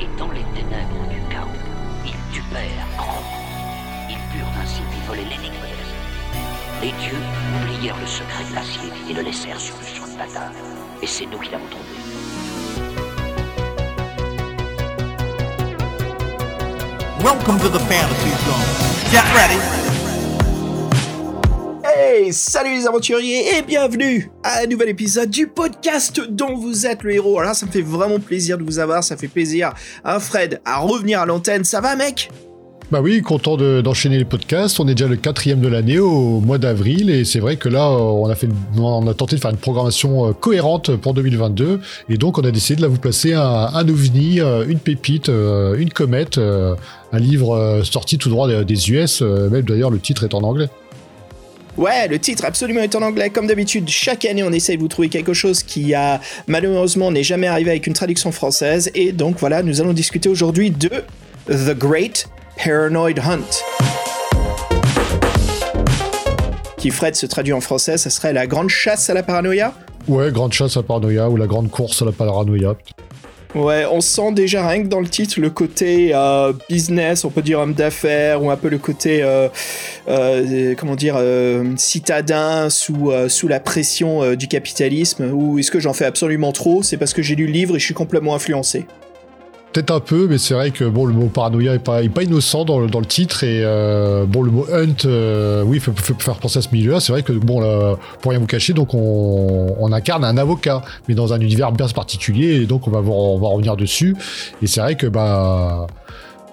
Et dans les ténèbres du chaos, ils tupèrent grandement. Ils purent ainsi voler l'énigme de la vie. Les dieux oublièrent le secret de l'acier et le laissèrent sur le champ de bataille. Et c'est nous qui l'avons trouvé. Welcome to the Fantasy Zone. Get ready. Salut les aventuriers et bienvenue à un nouvel épisode du podcast dont vous êtes le héros. Alors ça me fait vraiment plaisir de vous avoir, ça fait plaisir à Fred à revenir à l'antenne. Ça va mec? Bah oui, content d'enchaîner les podcasts. On est déjà le quatrième de l'année au mois d'avril et c'est vrai que là, on a, fait, on a tenté de faire une programmation euh, cohérente pour 2022 et donc on a décidé de vous placer un, un ovni, euh, une pépite, euh, une comète, un livre sorti tout droit des US. Même d'ailleurs, le titre est en anglais. Ouais, le titre absolument est en anglais. Comme d'habitude, chaque année, on essaye de vous trouver quelque chose qui a malheureusement n'est jamais arrivé avec une traduction française. Et donc voilà, nous allons discuter aujourd'hui de The Great Paranoid Hunt. Qui, Fred, se traduit en français, ça serait la grande chasse à la paranoïa? Ouais, grande chasse à la paranoïa ou la grande course à la paranoïa. Ouais, on sent déjà rien que dans le titre le côté euh, business, on peut dire homme d'affaires, ou un peu le côté, euh, euh, comment dire, citadin sous, sous la pression du capitalisme, ou est-ce que j'en fais absolument trop? C'est parce que j'ai lu le livre et je suis complètement influencé. Peut-être un peu, mais c'est vrai que bon, le mot paranoïa est pas, pas innocent dans le, dans le titre et euh, bon, le mot hunt, euh, oui, il faut, faire penser à ce milieu-là. C'est vrai que bon, là, pour rien vous cacher, donc on, on, incarne un avocat, mais dans un univers bien particulier, et donc on va, on va revenir dessus. Et c'est vrai que bah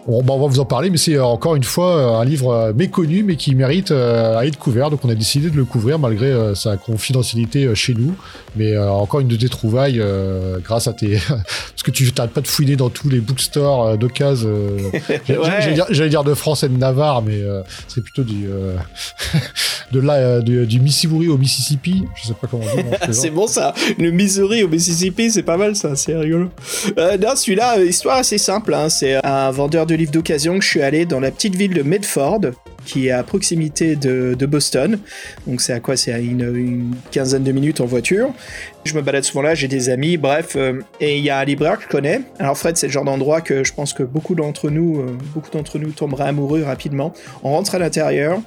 on, va vous en parler, mais c'est euh, encore une fois euh, un livre euh, méconnu, mais qui mérite à être couvert. Donc on a décidé de le couvrir malgré sa confidentialité chez nous. Mais encore une de tes trouvailles grâce à tes... Parce que tu n'arrêtes pas de fouiner dans tous les bookstores d'occasion. J'allais dire, de France et de Navarre, mais c'est plutôt du... de là, du, Missouri au Mississippi. Je sais pas comment dire. c'est bon ça. Le Missouri au Mississippi, c'est pas mal ça. C'est rigolo. non, celui-là, histoire assez simple. Hein. C'est un vendeur de de livres d'occasion que je suis allé dans la petite ville de Medford, qui est à proximité de, Boston. Donc c'est à quoi? C'est à une, quinzaine de minutes en voiture. Je me balade souvent là, j'ai des amis, bref. Euh, et il y a un libraire que je connais. Alors Fred, c'est le genre d'endroit que je pense que beaucoup d'entre nous, euh, beaucoup d'entre nous tomberaient amoureux rapidement. On rentre à l'intérieur.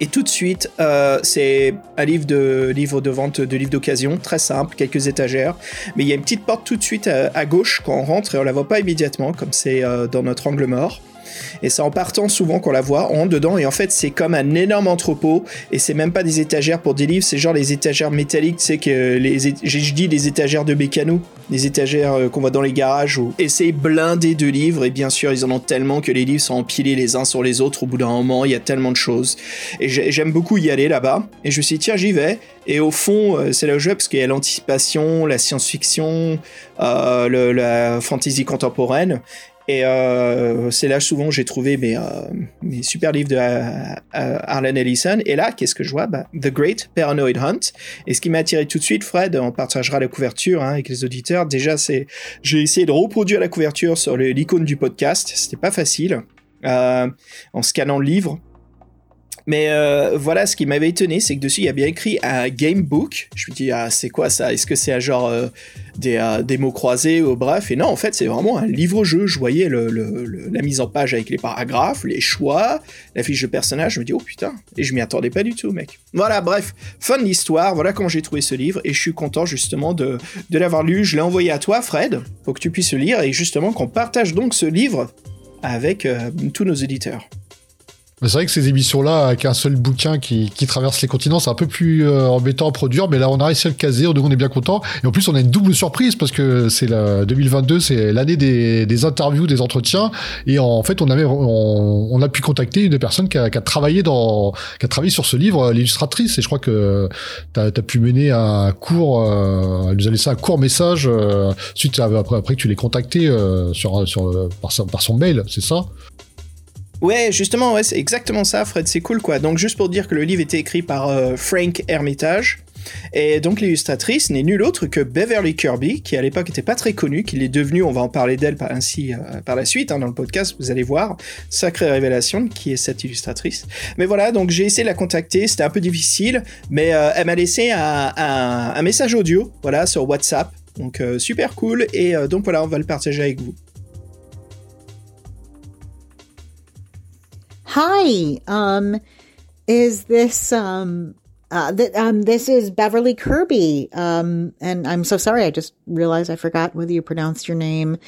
Et tout de suite, euh, c'est un livre de, vente de livres d'occasion, très simple, quelques étagères. Mais il y a une petite porte tout de suite à, gauche quand on rentre et on la voit pas immédiatement, comme c'est euh, dans notre angle mort. Et c'est en partant souvent qu'on la voit, on rentre dedans et en fait c'est comme un énorme entrepôt et c'est même pas des étagères pour des livres, c'est genre les étagères métalliques, tu sais que les, je dis les étagères de mécano, les étagères euh, qu'on voit dans les garages et c'est blindé de livres et bien sûr ils en ont tellement que les livres sont empilés les uns sur les autres au bout d'un moment, il y a tellement de choses. Et j'aime beaucoup y aller là-bas et je me suis dit tiens j'y vais. Et au fond euh, c'est là où je vais parce qu'il y a l'anticipation, la science-fiction, euh, la fantasy contemporaine et euh, c'est là souvent j'ai trouvé mes, euh, mes super livres de euh, Arlen Ellison. Et là, qu'est-ce que je vois? Bah, The Great Paranoid Hunt. Et ce qui m'a attiré tout de suite, Fred, on partagera la couverture hein, avec les auditeurs. Déjà, c'est j'ai essayé de reproduire la couverture sur l'icône du podcast. C'était pas facile. en scannant le livre, mais euh, voilà, ce qui m'avait étonné, c'est que dessus, il y a bien écrit un gamebook. Je me dis, ah, c'est quoi ça? Est-ce que c'est un genre euh, des, euh, des, mots croisés ou bref? Et non, en fait, c'est vraiment un livre-jeu. Je voyais la mise en page avec les paragraphes, les choix, la fiche de personnage. Je me dis, oh putain. Et je m'y attendais pas du tout, mec. Voilà, bref, fin de l'histoire. Voilà comment j'ai trouvé ce livre. Et je suis content, justement, de, de l'avoir lu. Je l'ai envoyé à toi, Fred, pour que tu puisses le lire. Et justement, qu'on partage donc ce livre avec tous nos éditeurs. C'est vrai que ces émissions-là, avec un seul bouquin qui, qui traverse les continents, c'est un peu plus euh, embêtant à produire, mais là, on a réussi à le caser, on est bien content. Et en plus, on a une double surprise parce que c'est la 2022, c'est l'année des, des, interviews, des entretiens, et en fait, on avait, on, on a pu contacter une personne qui a, qui a, travaillé dans, qui a travaillé sur ce livre, l'illustratrice, et je crois que tu as, pu mener un court, euh, elle nous a laissé un court message euh, suite à, après, après que tu l'aies contacté euh, sur, sur par, par son mail, c'est ça? Ouais, justement, ouais, c'est exactement ça, Fred, c'est cool quoi. Donc juste pour dire que le livre était écrit par euh, Frank Hermitage. Et donc l'illustratrice n'est nulle autre que Beverly Kirby, qui à l'époque n'était pas très connue, qu'il est devenu, on va en parler d'elle par, ainsi, euh, par la suite, hein, dans le podcast, vous allez voir, sacrée révélation, qui est cette illustratrice. Mais voilà, donc j'ai essayé de la contacter, c'était un peu difficile, mais euh, elle m'a laissé un, un, message audio, voilà, sur WhatsApp, Donc super cool et donc voilà, on va le partager avec vous. Hi, um, is this um, uh, th- um, this is Beverly Kirby, um, and I'm so sorry. I just realized I forgot whether you pronounced your name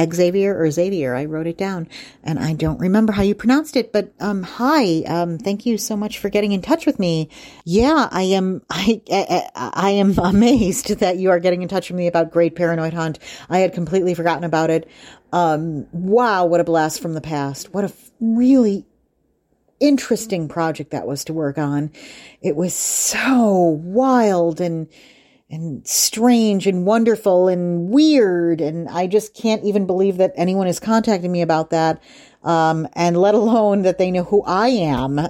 Xavier or Xavier. I wrote it down, and I don't remember how you pronounced it. But um, hi, um, thank you so much for getting in touch with me. Yeah, I am. I, I I am amazed that you are getting in touch with me about Great Paranoid Hunt. I had completely forgotten about it. Um, wow, what a blast from the past! What a really interesting project that was to work on. It was so wild and and strange and wonderful and weird and I just can't even believe that anyone is contacting me about that. Um, and let alone that they know who I am.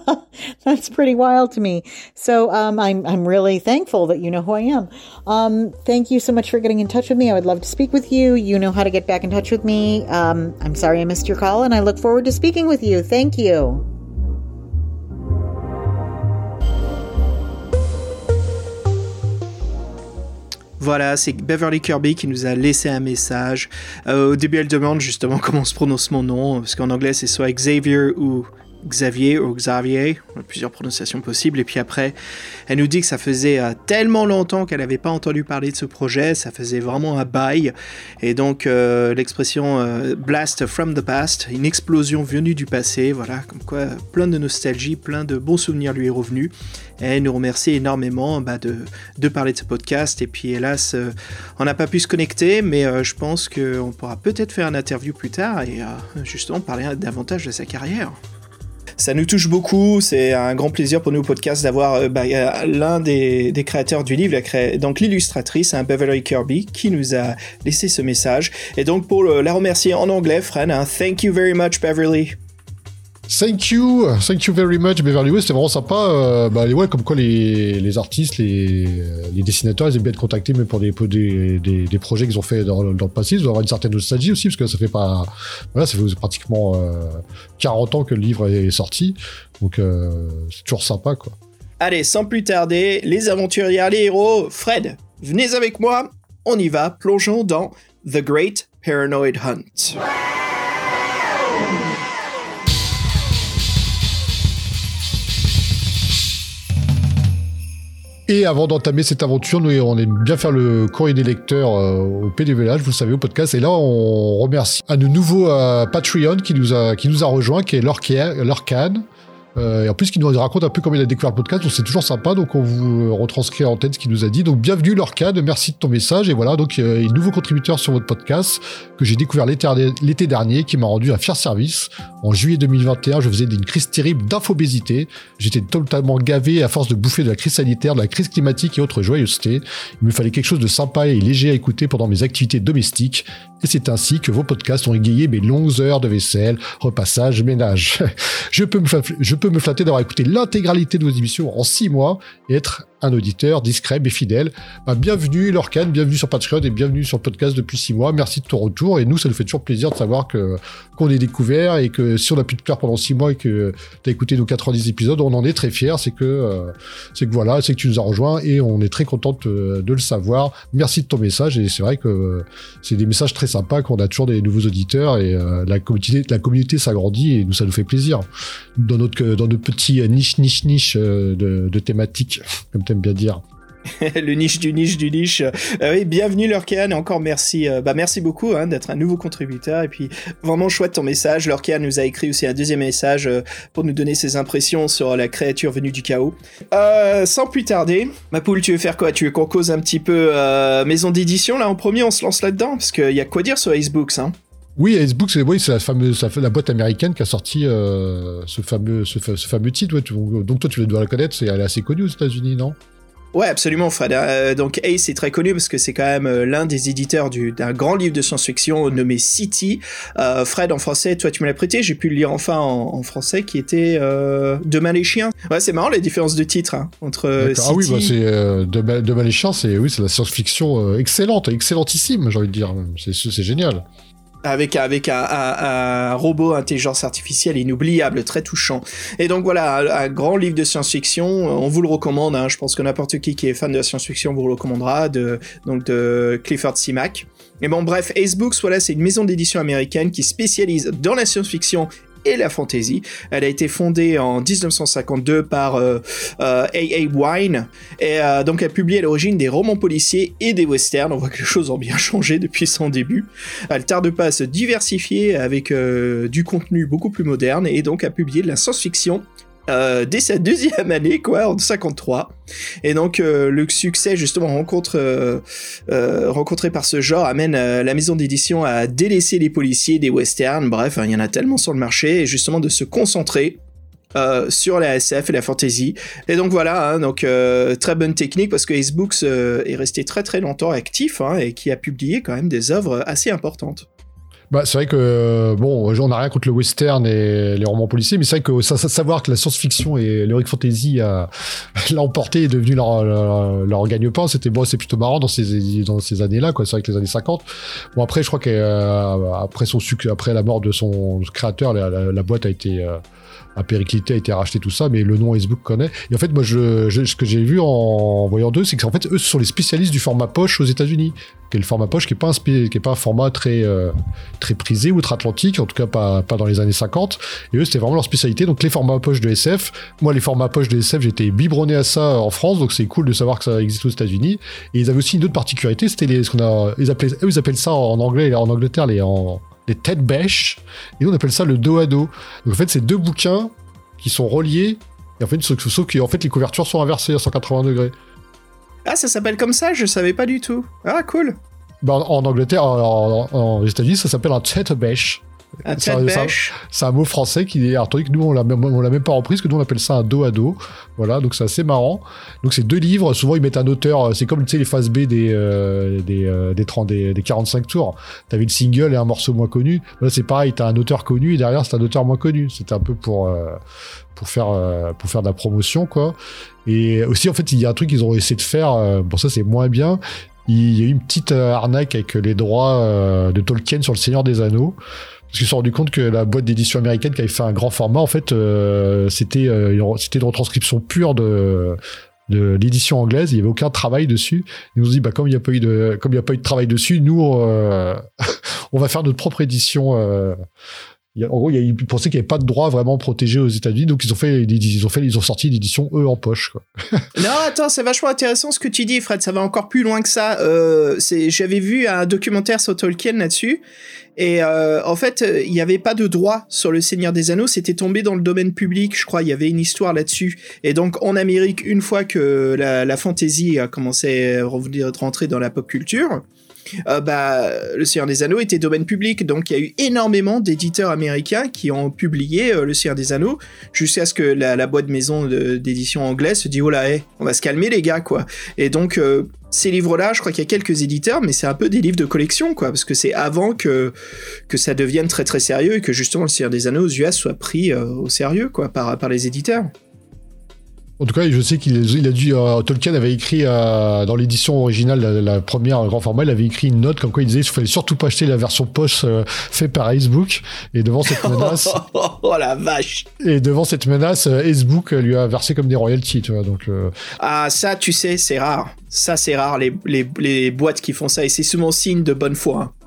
That's pretty wild to me. So, um, I'm, I'm really thankful that you know who I am. Um, thank you so much for getting in touch with me. I would love to speak with you. You know how to get back in touch with me. Um, I'm sorry I missed your call and I look forward to speaking with you. Thank you. Voilà, c'est Beverly Kirby qui nous a laissé un message. Euh, au début, elle demande justement comment se prononce mon nom, parce qu'en anglais, c'est soit Xavier ou Xavier ou Xavier, plusieurs prononciations possibles. Et puis après, elle nous dit que ça faisait euh, tellement longtemps qu'elle n'avait pas entendu parler de ce projet, ça faisait vraiment un bail. Et donc euh, l'expression euh, blast from the past, une explosion venue du passé, voilà, comme quoi plein de nostalgie, plein de bons souvenirs lui est revenu. Et elle nous remercie énormément bah, de, parler de ce podcast. Et puis hélas, on n'a pas pu se connecter, mais je pense qu'on pourra peut-être faire une interview plus tard et justement parler davantage de sa carrière. Ça nous touche beaucoup, c'est un grand plaisir pour nous au podcast d'avoir euh, bah, euh, l'un des, créateurs du livre, donc l'illustratrice, hein, Beverly Kirby, qui nous a laissé ce message. Et donc pour la remercier en anglais, Fran, thank you very much Beverly. Thank you, thank you very much, Beverly West, c'était vraiment sympa. Euh, bah, ouais, comme quoi les, les artistes, les, les dessinateurs, ils aiment bien être contactés, même pour des, pour des, des, des projets qu'ils ont fait dans, dans le passé. Ils doivent avoir une certaine nostalgie aussi, parce que ça fait pas, voilà, ça fait pratiquement euh, 40 ans que le livre est sorti. Donc, euh, c'est toujours sympa, quoi. Allez, sans plus tarder, les aventuriers, les héros, Fred, venez avec moi, on y va, plongeons dans The Great Paranoid Hunt. Et avant d'entamer cette aventure, nous, on aime bien faire le courrier des lecteurs euh, au PDVLH, vous le savez, au podcast. Et là, on remercie de nouveau euh, Patreon qui nous a, qui nous a rejoint, qui est Lorcan. Euh, et en plus, qui nous raconte un peu comment il a découvert le podcast, donc c'est toujours sympa. Donc, on vous retranscrit en tête ce qu'il nous a dit. Donc, bienvenue Lorcan, merci de ton message. Et voilà, donc, euh, un nouveau contributeur sur votre podcast que j'ai découvert l'été dernier, qui m'a rendu un fier service. En juillet 2021, je faisais une crise terrible d'infobésité. J'étais totalement gavé à force de bouffer de la crise sanitaire, de la crise climatique et autres joyeusetés. Il me fallait quelque chose de sympa et léger à écouter pendant mes activités domestiques. Et c'est ainsi que vos podcasts ont égayé mes longues heures de vaisselle, repassage, ménage. je, peux me je peux me flatter d'avoir écouté l'intégralité de vos émissions en six mois et être un auditeur discret mais fidèle. Bah, bienvenue Lorcan, bienvenue sur Patreon et bienvenue sur le podcast depuis six mois. Merci de ton retour et nous, ça nous fait toujours plaisir de savoir qu'on est découvert et que si on a pu te plaire pendant six mois et que tu as écouté nos 90 épisodes, on en est très fiers. C'est que euh, que voilà, c'est que tu nous as rejoint et on est très content de, de le savoir. Merci de ton message et c'est vrai que c'est des messages très sympas qu'on a toujours des nouveaux auditeurs et euh, la communauté la communauté s'agrandit et nous ça nous fait plaisir dans notre dans notre petit niche niche niche euh, de, de thématiques comme t'aimes bien dire. le niche du niche du niche. Euh, oui, bienvenue Lurkian et encore merci. euh, bah merci beaucoup hein, d'être un nouveau contributeur et puis vraiment chouette ton message. Lurkian nous a écrit aussi un deuxième message euh, pour nous donner ses impressions sur la créature venue du chaos. Euh, sans plus tarder, ma poule, tu veux faire quoi? Tu veux qu'on cause un petit peu maison d'édition là en premier On se lance là-dedans? Parce qu'il y a quoi dire sur Icebooks hein? Oui, Facebook, c'est oui, c'est la fameuse, la boîte américaine qui a sorti euh, ce fameux, ce, fa- ce fameux titre. ouais, tu- donc toi, tu dois la connaître. C'est elle est assez connue aux États-Unis, non? Ouais, absolument, Fred. Euh, donc Ace est très connu parce que c'est quand même euh, l'un des éditeurs du- d'un grand livre de science-fiction nommé City. Euh, Fred, en français, toi tu me l'as prêté, j'ai pu le lire enfin en, en français, qui était Demain les chiens. Ouais, c'est marrant les différences de titres hein, entre D'accord. Ah oui, City- bah, c'est euh, de, Ma- de Maléchien, c'est oui, c'est la science-fiction excellente, excellentissime, j'ai envie de dire. C'est génial. Avec avec un, robot intelligence artificielle inoubliable, très touchant. Et donc voilà, un, un grand livre de science-fiction. On vous le recommande. Hein, je pense que n'importe qui qui est fan de la science-fiction vous le recommandera. De donc de Clifford C. Mack. Mais bon, bref, Ace Books, voilà, c'est une maison d'édition américaine qui spécialise dans la science-fiction et la fantasy. Elle a été fondée en 1952 par euh, euh, A.A. Wine et euh, donc a publié à l'origine des romans policiers et des westerns. On voit que les choses ont bien changé depuis son début. Elle tarde pas à se diversifier avec du contenu beaucoup plus moderne et donc a publié de la science-fiction euh, dès sa deuxième année, quoi, en 53. Et donc euh, le succès justement rencontre, euh, euh rencontré par ce genre amène euh, la maison d'édition à délaisser les policiers des westerns. Bref, hein, il y en a tellement sur le marché et justement de se concentrer. Euh, sur la SF et la fantasy et donc voilà hein, donc très bonne technique parce que Ace Books est resté très très longtemps actif hein, et qui a publié quand même des œuvres assez importantes bah, c'est vrai que, bon, on n'a rien contre le western et les romans policiers, mais c'est vrai que savoir que la science-fiction et l'heroic fantasy a, l'a emporté et est devenu leur, leur, leur gagne-pain, c'était bon, c'est plutôt marrant dans ces, dans ces années-là, quoi. C'est vrai que les années 50. Bon, après, je crois qu'après son succès, après la mort de son créateur, la, la, la boîte a été, a périclité, a été racheté, tout ça, mais le nom Facebook connaît. Et en fait, moi, ce que j'ai vu en voyant d'eux, c'est qu'en fait, eux, ce sont les spécialistes du format poche aux États-Unis. Le format poche, qui est pas un, pas format très, euh, prisé outre-Atlantique, en tout cas pas, dans les années 50. Et eux, c'était vraiment leur spécialité. Donc, les formats poche de SF. Moi, les formats poche de SF, j'étais biberonné à ça en France, donc c'est cool de savoir que ça existe aux États-Unis. Et ils avaient aussi une autre particularité, c'était ce qu'on a, eux, ils appellent ça en anglais, en Angleterre, les, les têtes bêches. Et nous, on appelle ça le dos à dos. Donc, en fait, c'est deux bouquins qui sont reliés. Et en fait, sauf, sauf que en fait, les couvertures sont inversées à 180 degrés. Ah, ça s'appelle comme ça Je savais pas du tout. Ah, cool. Bah, en, en, Angleterre, en, en, en États-Unis, ça s'appelle un tête bêche. Un bêche. C'est un mot français qui est que nous on l'a on l'a même pas repris, parce que nous on appelle ça un dos à dos. Voilà, donc c'est assez marrant. Donc c'est deux livres. Souvent ils mettent un auteur. C'est comme tu sais les phases B des euh, des, euh, des, 30, des, des 45 tours. T'avais le single et un morceau moins connu. Là c'est pareil, t'as un auteur connu et derrière c'est un auteur moins connu. C'était un peu pour euh, pour faire euh, pour faire de la promotion quoi. Et aussi en fait il y a un truc qu'ils ont essayé de faire. Euh, bon ça c'est moins bien. Il y a eu une petite euh, arnaque avec les droits de Tolkien sur le Seigneur des Anneaux. Parce qu'ils se sont rendu compte que la boîte d'édition américaine qui avait fait un grand format, en fait, euh, c'était euh, c'était une retranscription pure de de l'édition anglaise, il y avait aucun travail dessus. Ils nous ont dit bah comme il n'y a pas eu de comme a pas eu de travail dessus, nous euh, on va faire notre propre édition euh, en gros, y a, ils pensaient qu'il n'y avait pas de droit vraiment protégé aux États-Unis, donc ils ont fait, ont fait, ils ont sorti l'édition eux en poche. Non, attends, c'est vachement intéressant ce que tu dis, Fred. Ça va encore plus loin que ça. Euh, j'avais vu un documentaire sur Tolkien là-dessus, et euh, en fait, il n'y avait pas de droit sur le Seigneur des Anneaux. C'était tombé dans le domaine public, je crois. Il y avait une histoire là-dessus. Et donc, en Amérique, une fois que la, la fantasy a commencé à revenir rentrer dans la pop culture euh, bah, Le Seigneur des Anneaux était domaine public, donc il y a eu énormément d'éditeurs américains qui ont publié euh, Le Seigneur des Anneaux, jusqu'à ce que la, la boîte maison d'édition anglaise se dit oh là, on va se calmer les gars, quoi. Et donc, euh, ces livres-là, je crois qu'il y a quelques éditeurs, mais c'est un peu des livres de collection, quoi, parce que c'est avant que, que ça devienne très très sérieux et que justement Le Seigneur des Anneaux aux US soit pris au sérieux, quoi, par, par les éditeurs. En tout cas, je sais qu'il il a dû. Euh, Tolkien avait écrit euh, dans l'édition originale, la, la, première grand format, il avait écrit une note comme quoi il disait qu'il fallait surtout pas acheter la version poche euh, faite par Acebook. Et devant cette menace. oh la vache Et devant cette menace, Acebook lui a versé comme des royalties, tu vois. Donc. Ah, ça, tu sais, c'est rare. Ça, c'est rare, les, les, les boîtes qui font ça. Et c'est souvent signe de bonne foi. Hein.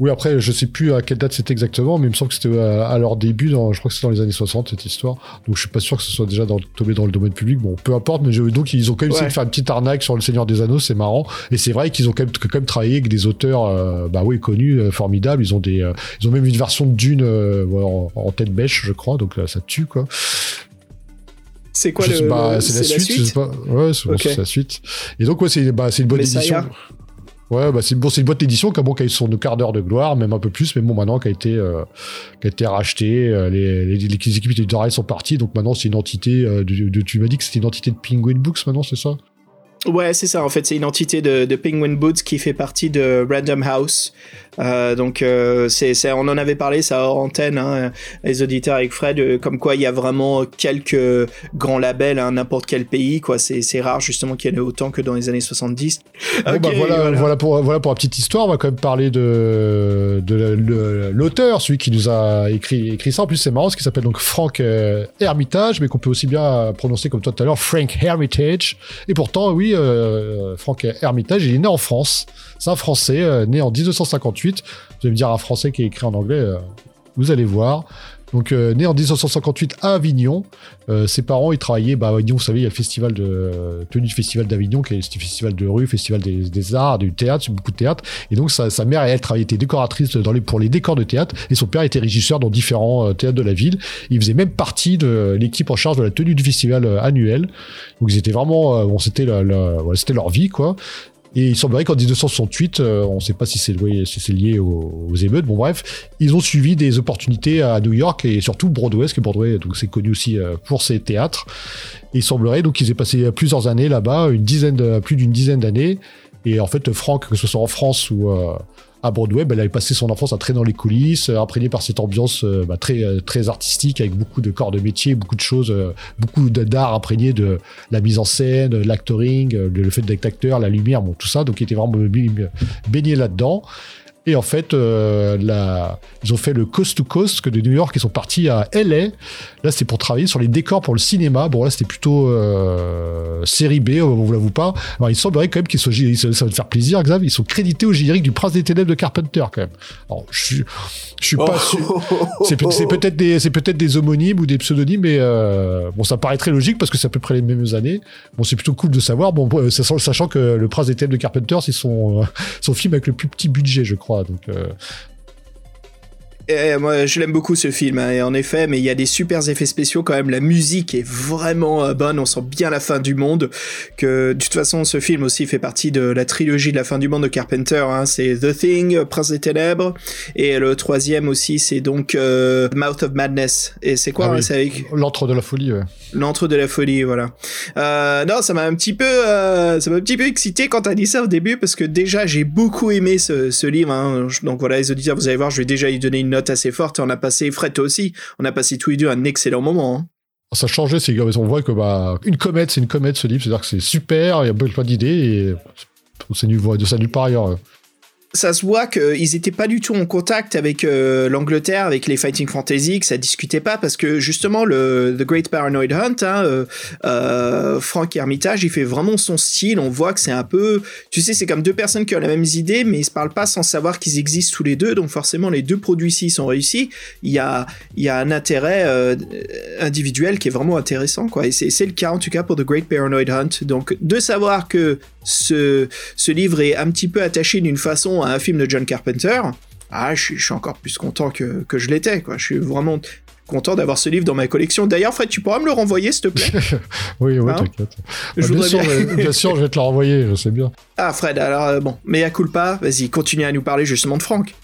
Oui, après, je sais plus à quelle date c'était exactement, mais il me semble que c'était à, à, leur début, dans, je crois que c'était dans les années 60, cette histoire. Donc, je suis pas sûr que ce soit déjà dans, tombé dans le domaine public. Bon, peu importe, mais je, donc, ils ont quand même ouais. essayé de faire une petite arnaque sur le Seigneur des Anneaux, c'est marrant. Et c'est vrai qu'ils ont quand même, quand même travaillé avec des auteurs, euh, bah oui, connus, euh, formidables. Ils ont des, euh, ils ont même une version de Dune, euh, en, en, tête bêche, je crois, donc ça tue, quoi. C'est quoi le, bah, c'est la, suite, suite? pas... Ouais, c'est okay. la suite. Et donc, ouais, c'est bah, une bonne édition. Ouais, bah c'est bon, une boîte d'édition qui a bon qui a eu son quart d'heure de gloire, même un peu plus, mais bon maintenant qui a été euh, qui a été rachetée, euh, les, les, les équipes éditoriales sont parties, donc maintenant c'est une entité euh, de, de, tu m'as dit que c'était une entité de Penguin Books maintenant, c'est ça? Ouais, c'est ça. En fait, c'est une entité de, de, Penguin Books qui fait partie de Random House. Euh, donc euh, c'est, on en avait parlé ça hors antenne, hein, les auditeurs avec Fred, euh, comme quoi il y a vraiment quelques grands labels, hein, n'importe quel pays, quoi. C'est, c'est rare justement qu'il y en ait autant que dans les années 70. Bon, bah, voilà, voilà. pour, voilà pour la petite histoire. On va quand même parler de, de l'auteur, celui qui nous a écrit, écrit ça. En plus, c'est marrant, ce qui s'appelle donc Frank Hermitage, mais qu'on peut aussi bien prononcer comme toi tout à l'heure, Frank Hermitage. Et pourtant, oui, euh, Frank Hermitage, il est né en France. C'est un Français, euh, né en 1958. Vous allez me dire un Français qui est écrit en anglais, euh, vous allez voir. Donc, euh, né en 1958 à Avignon. Euh, ses parents, ils travaillaient, bah, Avignon, vous savez, il y a le festival de, euh, tenu du festival d'Avignon, qui est le festival de rue, festival des, des arts, du théâtre, beaucoup de théâtre. Et donc, sa, sa mère, elle, travaillait, était décoratrice dans les, pour les décors de théâtre, et son père était régisseur dans différents euh, théâtres de la ville. Il faisait même partie de l'équipe en charge de la tenue du festival euh, annuel. Donc, ils étaient vraiment, euh, bon, c'était voilà, c'était leur vie, quoi. Et il semblerait qu'en 1968, euh, on ne sait pas si c'est lié, si lié aux, aux émeutes, bon bref, ils ont suivi des opportunités à New York et surtout Broadway, parce que Broadway, donc c'est connu aussi euh, pour ses théâtres. Et il semblerait donc qu'ils aient passé plusieurs années là-bas, une dizaine, de- plus d'une dizaine d'années. Et en fait, Franck, que ce soit en France ou euh, à Broadway, ben, il avait passé son enfance à traîner dans les coulisses, euh, imprégné par cette ambiance euh, bah, très euh, très artistique, avec beaucoup de corps de métier, beaucoup de choses, beaucoup d'art imprégné de la mise en scène, l'actoring, le fait d'être acteur, la lumière, bon tout ça. Donc il était vraiment baigné là-dedans. Et en fait, euh, la- ils ont fait le coast to coast, que de New York, ils sont partis à LA. Là, c'était pour travailler sur les décors pour le cinéma. Bon, là, c'était plutôt euh, série B, on vous l'avoue pas. Alors, il semblerait quand même qu'ils sont, ça va te faire plaisir, Xav, ils sont crédités au générique du Prince des Ténèbres de Carpenter, quand même. Alors, je suis, je suis pas sûr. C'est peut- c'est peut-être des, c'est peut-être des homonymes ou des pseudonymes, mais euh, bon, ça paraît très logique parce que c'est à peu près les mêmes années. Bon, c'est plutôt cool de savoir. Bon, euh, sachant, sachant que le Prince des Ténèbres de Carpenter, c'est son, euh, son film avec le plus petit budget, je crois. Donc, euh, moi, je l'aime beaucoup ce film, hein, et en effet, mais il y a des super effets spéciaux quand même. La musique est vraiment euh, bonne, on sent bien la fin du monde. Que de toute façon, ce film aussi fait partie de la trilogie de la fin du monde de Carpenter. Hein. C'est The Thing, Prince des Ténèbres, et le troisième aussi, c'est donc euh, Mouth of Madness. Et c'est quoi Ah hein, oui. C'est avec l'antre de la folie. ouais. L'entre de la folie, voilà. Euh, non, ça m'a un petit peu, euh, ça m'a un petit peu excité quand t'as dit ça au début parce que déjà j'ai beaucoup aimé ce, ce livre. hein. Donc voilà, les auditeurs, vous allez voir, je vais déjà y donner une note assez forte. On a passé, Fred toi aussi, on a passé tous les deux un excellent moment. hein. Ça changeait, c'est on voit que bah une comète, c'est une comète ce livre, c'est-à-dire que c'est super, il y a plein d'idées et c'est de ça nulle part ailleurs. Ça se voit qu'ils étaient pas du tout en contact avec euh, l'Angleterre, avec les Fighting Fantasy, que ça discutait pas parce que justement le The Great Paranoid Hunt, hein, euh, euh, Frank Hermitage, il fait vraiment son style. On voit que c'est un peu, tu sais, c'est comme deux personnes qui ont la même idée, mais ils se parlent pas sans savoir qu'ils existent tous les deux. Donc forcément, les deux produits ici sont réussis. Il y a, y a un intérêt individuel qui est vraiment intéressant, quoi. Et c'est le cas en tout cas pour The Great Paranoid Hunt. Donc de savoir que ce, ce livre est un petit peu attaché d'une façon à un film de John Carpenter, ah, je, suis- je suis encore plus content que, que je l'étais, quoi. Je suis vraiment content d'avoir ce livre dans ma collection. D'ailleurs, Fred, tu pourras me le renvoyer, s'il te plaît? Oui, oui, Hein? t'inquiète. Je Bah, bien, sûr, bien. je- bien sûr, je vais te le renvoyer, je sais bien. Ah, Fred, alors, euh, bon, mais à culpa, vas-y, continue à nous parler justement de Frank.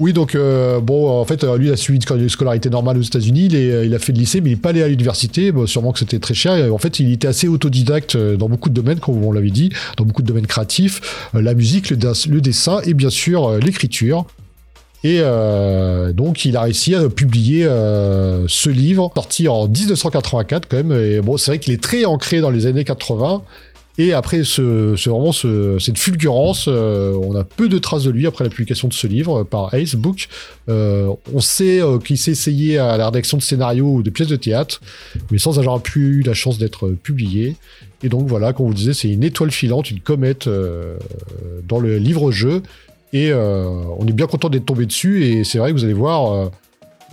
Oui, donc euh, bon, en fait, euh, lui, il a suivi une scolarité normale aux États-Unis. Il, a fait le lycée, mais il n'est pas allé à l'université. Sûrement que c'était très cher. Et, en fait, il était assez autodidacte euh, dans beaucoup de domaines, comme on l'avait dit, dans beaucoup de domaines créatifs, Euh, la musique, le, le dessin et bien sûr l'écriture. Et donc, il a réussi à publier ce livre, sorti en 1984 quand même. Et bon, c'est vrai qu'il est très ancré dans les années 80. Et après ce, vraiment ce- cette fulgurance, euh, on a peu de traces de lui après la publication de ce livre euh, par Ace Book. Euh, on sait euh, qu'il s'est essayé à la rédaction de scénarios ou de pièces de théâtre, mais sans avoir pu eu la chance d'être euh, publié. Et donc voilà, comme vous disiez, c'est une étoile filante, une comète euh, dans le livre-jeu. Et euh, on est bien content d'être tombé dessus. Et c'est vrai que vous allez voir, euh,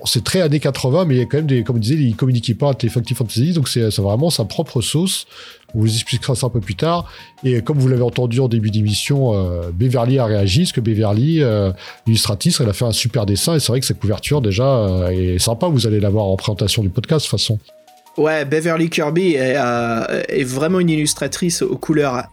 c'est très années 80, mais il y a quand même des, comme on disait, il communiquait pas à Fighting Fantasy, donc c'est vraiment sa propre sauce. On vous expliquera ça un peu plus tard. Et comme vous l'avez entendu en début d'émission, euh, Beverly a réagi, parce que Beverly, euh, illustratrice, elle a fait un super dessin, et c'est vrai que sa couverture, déjà, euh, est sympa. Vous allez la voir en présentation du podcast, de toute façon. Ouais, Beverly Kirby est, euh, vraiment une illustratrice aux couleurs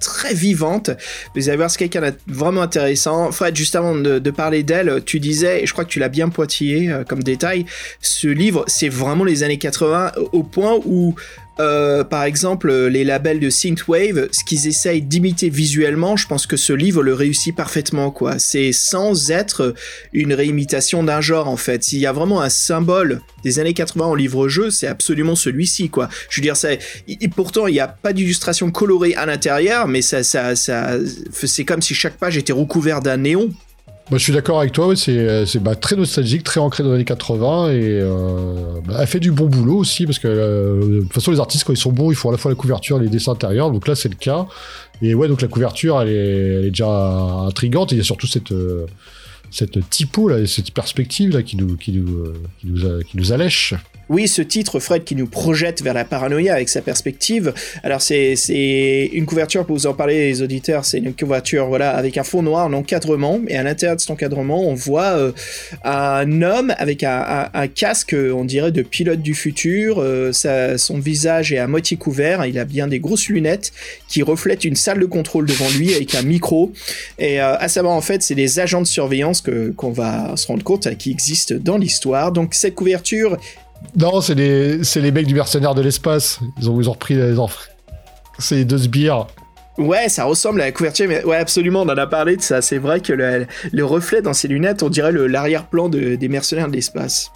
très vivantes. Vous allez voir, c'est quelqu'un de vraiment intéressant. Fred, juste avant de, de parler d'elle, tu disais, et je crois que tu l'as bien pointillé euh, comme détail, ce livre, c'est vraiment les années 80 au point où euh, par exemple, les labels de synthwave, ce qu'ils essayent d'imiter visuellement, je pense que ce livre le réussit parfaitement, quoi. C'est sans être une réimitation d'un genre, en fait. S'il y a vraiment un symbole des années 80 en livre-jeu, c'est absolument celui-ci, quoi. Je veux dire, ça, et pourtant, il n'y a pas d'illustration colorée à l'intérieur, mais ça, ça, ça, c'est comme si chaque page était recouverte d'un néon. Moi, je suis d'accord avec toi, c'est bah, très nostalgique, très ancré dans les années 80 et euh, bah, elle fait du bon boulot aussi parce que euh, de toute façon, les artistes, quand ils sont bons, ils font à la fois la couverture et les dessins intérieurs. Donc là, c'est le cas. Et ouais, donc la couverture, elle est, déjà intrigante et il y a surtout cette. Euh, cette typo là, cette perspective là qui nous qui nous qui nous, qui nous allèche. Oui, ce titre, Fred, qui nous projette vers la paranoïa avec sa perspective. Alors, c'est, une couverture, pour vous en parler, les auditeurs, c'est une couverture, voilà, avec un fond noir, un encadrement, et à l'intérieur de cet encadrement, on voit euh, un homme avec un, casque, on dirait, de pilote du futur. Euh, son visage est à moitié couvert, il a bien des grosses lunettes qui reflètent une salle de contrôle devant lui avec un micro. Et euh, à savoir, en fait, c'est des agents de surveillance qu'on va se rendre compte qui existent dans l'histoire. Donc, cette couverture non, c'est les, les mecs du mercenaire de l'espace. Ils ont, ils ont repris les C'est deux sbires. Ouais, ça ressemble à la couverture, mais ouais, absolument, on en a parlé de ça. C'est vrai que le, le reflet dans ces lunettes, on dirait l'arrière-plan de, des mercenaires de l'espace.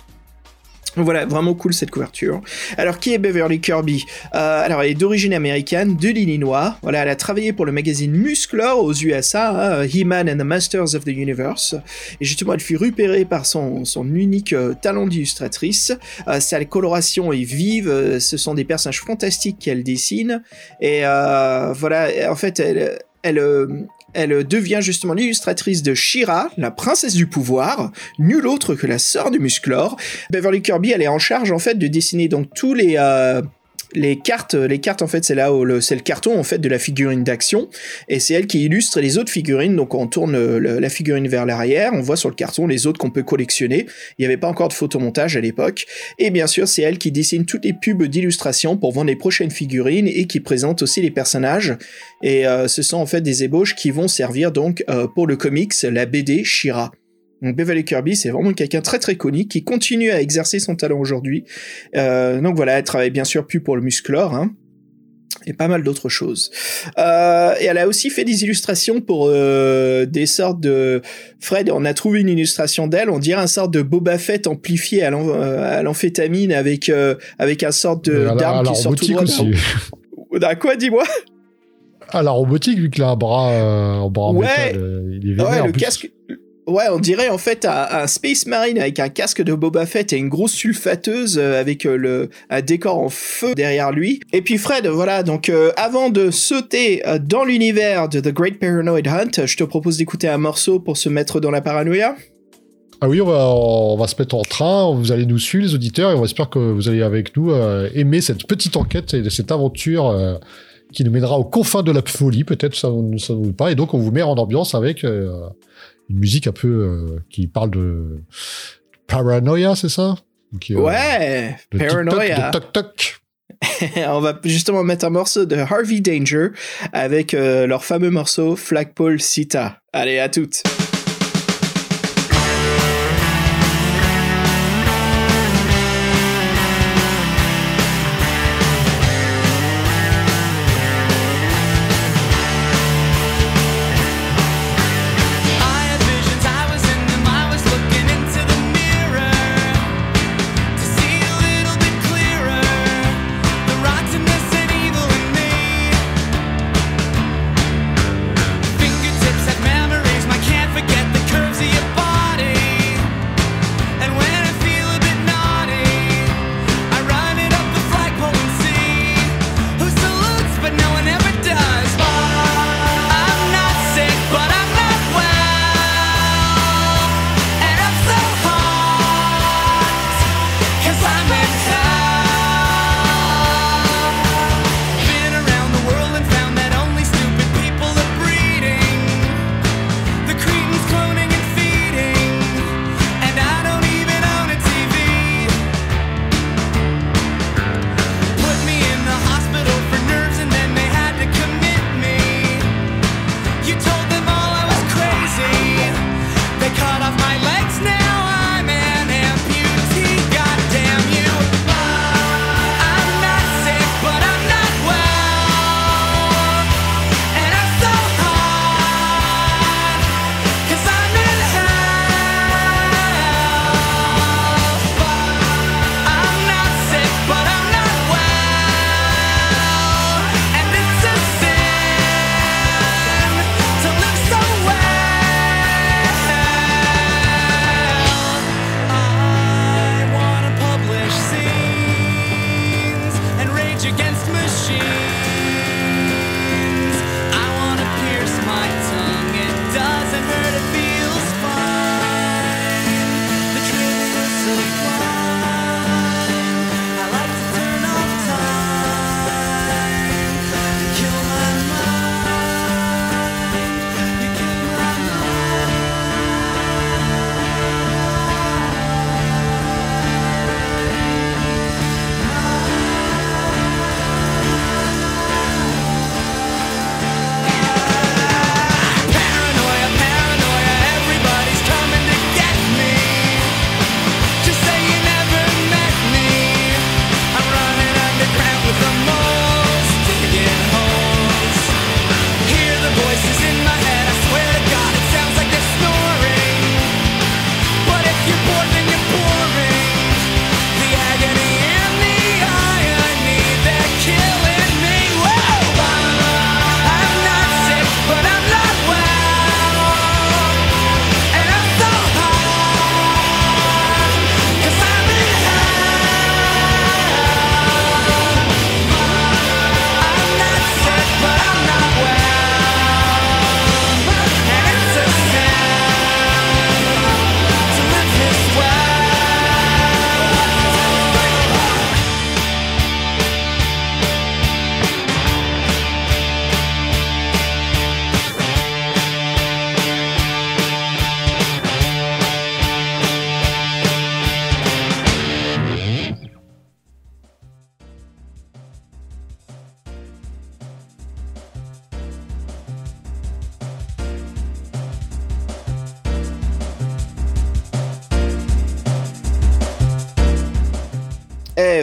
Voilà, vraiment cool cette couverture. Alors, qui est Beverly Kirby? Euh, Alors, elle est d'origine américaine, de l'Illinois. Voilà, elle a travaillé pour le magazine Musclor aux USA, hein, He-Man and the Masters of the Universe. Et justement, elle fut repérée par son, son unique euh, talent d'illustratrice. Euh, sa coloration est vive, ce sont des personnages fantastiques qu'elle dessine. Et voilà, en fait, elle, elle, elle devient justement l'illustratrice de Shira, la princesse du pouvoir, nulle autre que la sœur du Musclor. Beverly Kirby, elle est en charge en fait de dessiner donc tous les euh, les cartes, les cartes en fait c'est là où le, c'est le carton en fait de la figurine d'action et c'est elle qui illustre les autres figurines. Donc on tourne la figurine vers l'arrière, on voit sur le carton les autres qu'on peut collectionner. Il n'y avait pas encore de photomontage à l'époque et bien sûr c'est elle qui dessine toutes les pubs d'illustration pour vendre les prochaines figurines et qui présente aussi les personnages. Et euh, ce sont en fait des ébauches qui vont servir donc euh, pour le comics, la BD Shira. Donc Beverly Kirby, c'est vraiment quelqu'un très très connu qui continue à exercer son talent aujourd'hui. Euh, donc voilà, elle travaille bien sûr plus pour le Musclor, hein, et pas mal d'autres choses. Euh, et elle a aussi fait des illustrations pour euh, des sortes de... Fred, on a trouvé une illustration d'elle, on dirait un sorte de Boba Fett amplifié à l'amphétamine avec, avec un sorte d'arme qui sort tout droit. Aussi. quoi, dis-moi? À la robotique, vu qu'il a un bras, un bras ouais, métal, il est ouais, le casque, Ouais, on dirait en fait un, Space Marine avec un casque de Boba Fett et une grosse sulfateuse euh, avec euh, le un décor en feu derrière lui. Et puis Fred, voilà, donc euh, avant de sauter dans l'univers de The Great Paranoid Hunt, je te propose d'écouter un morceau pour se mettre dans la paranoïa. Ah oui, on va, se mettre en train, vous allez nous suivre les auditeurs et on espère que vous allez avec nous aimer cette petite enquête et cette aventure qui nous mènera aux confins de la folie, peut-être ça ne nous pas, et donc on vous met en ambiance avec une musique un peu euh, qui parle de paranoia, c'est ça? Euh, Ouais, paranoia. toc toc. on va justement mettre un morceau de Harvey Danger avec euh, leur fameux morceau Flagpole Sita. Allez, à toutes.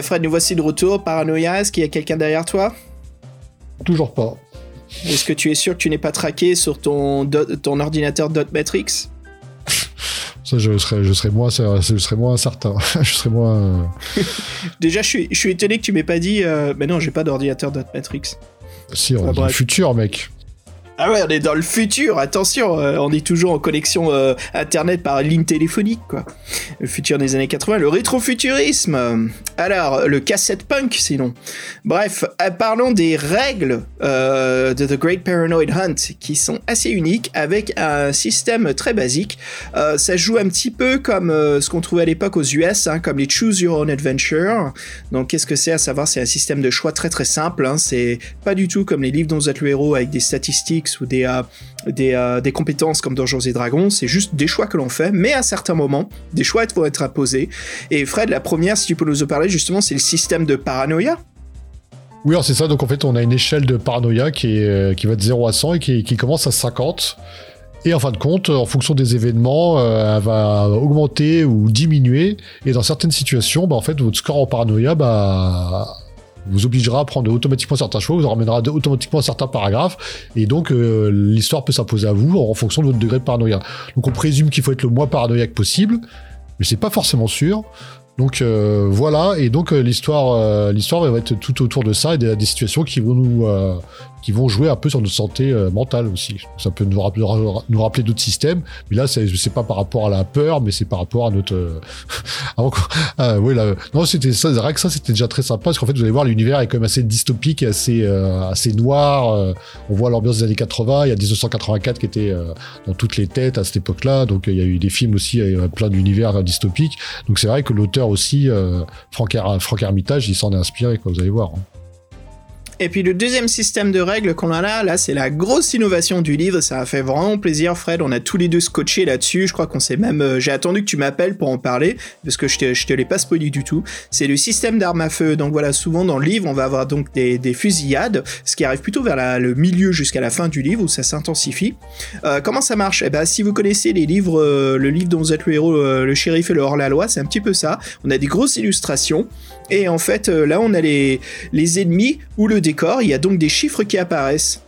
Fred, nous voici de retour. Paranoia, est-ce qu'il y a quelqu'un derrière toi Toujours pas. Est-ce que tu es sûr que tu n'es pas traqué sur ton, ordinateur Dot Matrix Ça, je serais, je serais moins, je serais moins certain. je serais moins. euh, Déjà, je suis, je suis étonné que tu m'aies pas dit. euh, Mais non, j'ai pas d'ordinateur Dot Matrix. Si, on le bref. futur, mec. Ah ouais, on est dans le futur, attention, euh, on est toujours en connexion euh, internet par ligne téléphonique, quoi. Le futur des années 80, le rétrofuturisme. Alors, le cassette punk, sinon. Bref, euh, parlons des règles de The Great Paranoid Hunt, qui sont assez uniques, avec un système très basique. Ça joue un petit peu comme ce qu'on trouvait à l'époque aux US, hein, comme les Choose Your Own Adventure. Donc, qu'est-ce que c'est à savoir? C'est un système de choix très très simple. Hein, c'est pas du tout comme les livres dont vous êtes le héros avec des statistiques ou des, euh, des, euh, des compétences comme Donjons et Dragons. C'est juste des choix que l'on fait, mais à certains moments, des choix vont être imposés. Et Fred, la première, si tu peux nous en parler, justement, c'est le système de paranoïa. Oui, c'est ça. Donc en fait, on a une échelle de paranoïa qui, euh, qui va de 0 à 100 et qui, commence à 50. Et en fin de compte, en fonction des événements, elle va augmenter ou diminuer. Et dans certaines situations, bah, en fait, votre score en paranoïa bah, vous obligera à prendre automatiquement certains choix, vous ramènera de- automatiquement certains paragraphes. Et donc, euh, l'histoire peut s'imposer à vous en fonction de votre degré de paranoïa. Donc, on présume qu'il faut être le moins paranoïaque possible, mais c'est pas forcément sûr. Donc euh, voilà, et donc euh, l'histoire, euh, l'histoire va être tout autour de ça et des, situations qui vont nous, euh, qui vont jouer un peu sur notre santé euh, mentale aussi. Ça peut nous rappeler, d'autres systèmes, mais là c'est, pas par rapport à la peur, mais c'est par rapport à notre. ah, oui, là, non, c'était ça, rien que ça, c'était déjà très sympa parce qu'en fait vous allez voir l'univers est quand même assez dystopique, et assez, assez noir. on voit l'ambiance des années 80. Il y a 1984 qui était dans toutes les têtes à cette époque-là, donc il y a eu des films aussi, plein d'univers dystopiques. Donc c'est vrai que l'auteur aussi, euh, Franck, Her- Franck Hermitage, il s'en est inspiré, quoi, vous allez voir. hein. Et puis le deuxième système de règles qu'on a là, là c'est la grosse innovation du livre, ça a fait vraiment plaisir Fred, on a tous les deux scotché là-dessus, je crois qu'on s'est même... euh, J'ai attendu que tu m'appelles pour en parler, parce que je te, je te l'ai pas spoilé du tout. C'est le système d'armes à feu, donc voilà, souvent dans le livre on va avoir donc des, des fusillades, ce qui arrive plutôt vers le milieu jusqu'à la fin du livre où ça s'intensifie. Euh, comment ça marche? Eh ben si vous connaissez les livres, euh, le livre dont vous êtes le héros, le shérif et le hors-la-loi, c'est un petit peu ça. On a des grosses illustrations, et en fait euh, là on a les, ennemis ou le décor, il y a donc des chiffres qui apparaissent.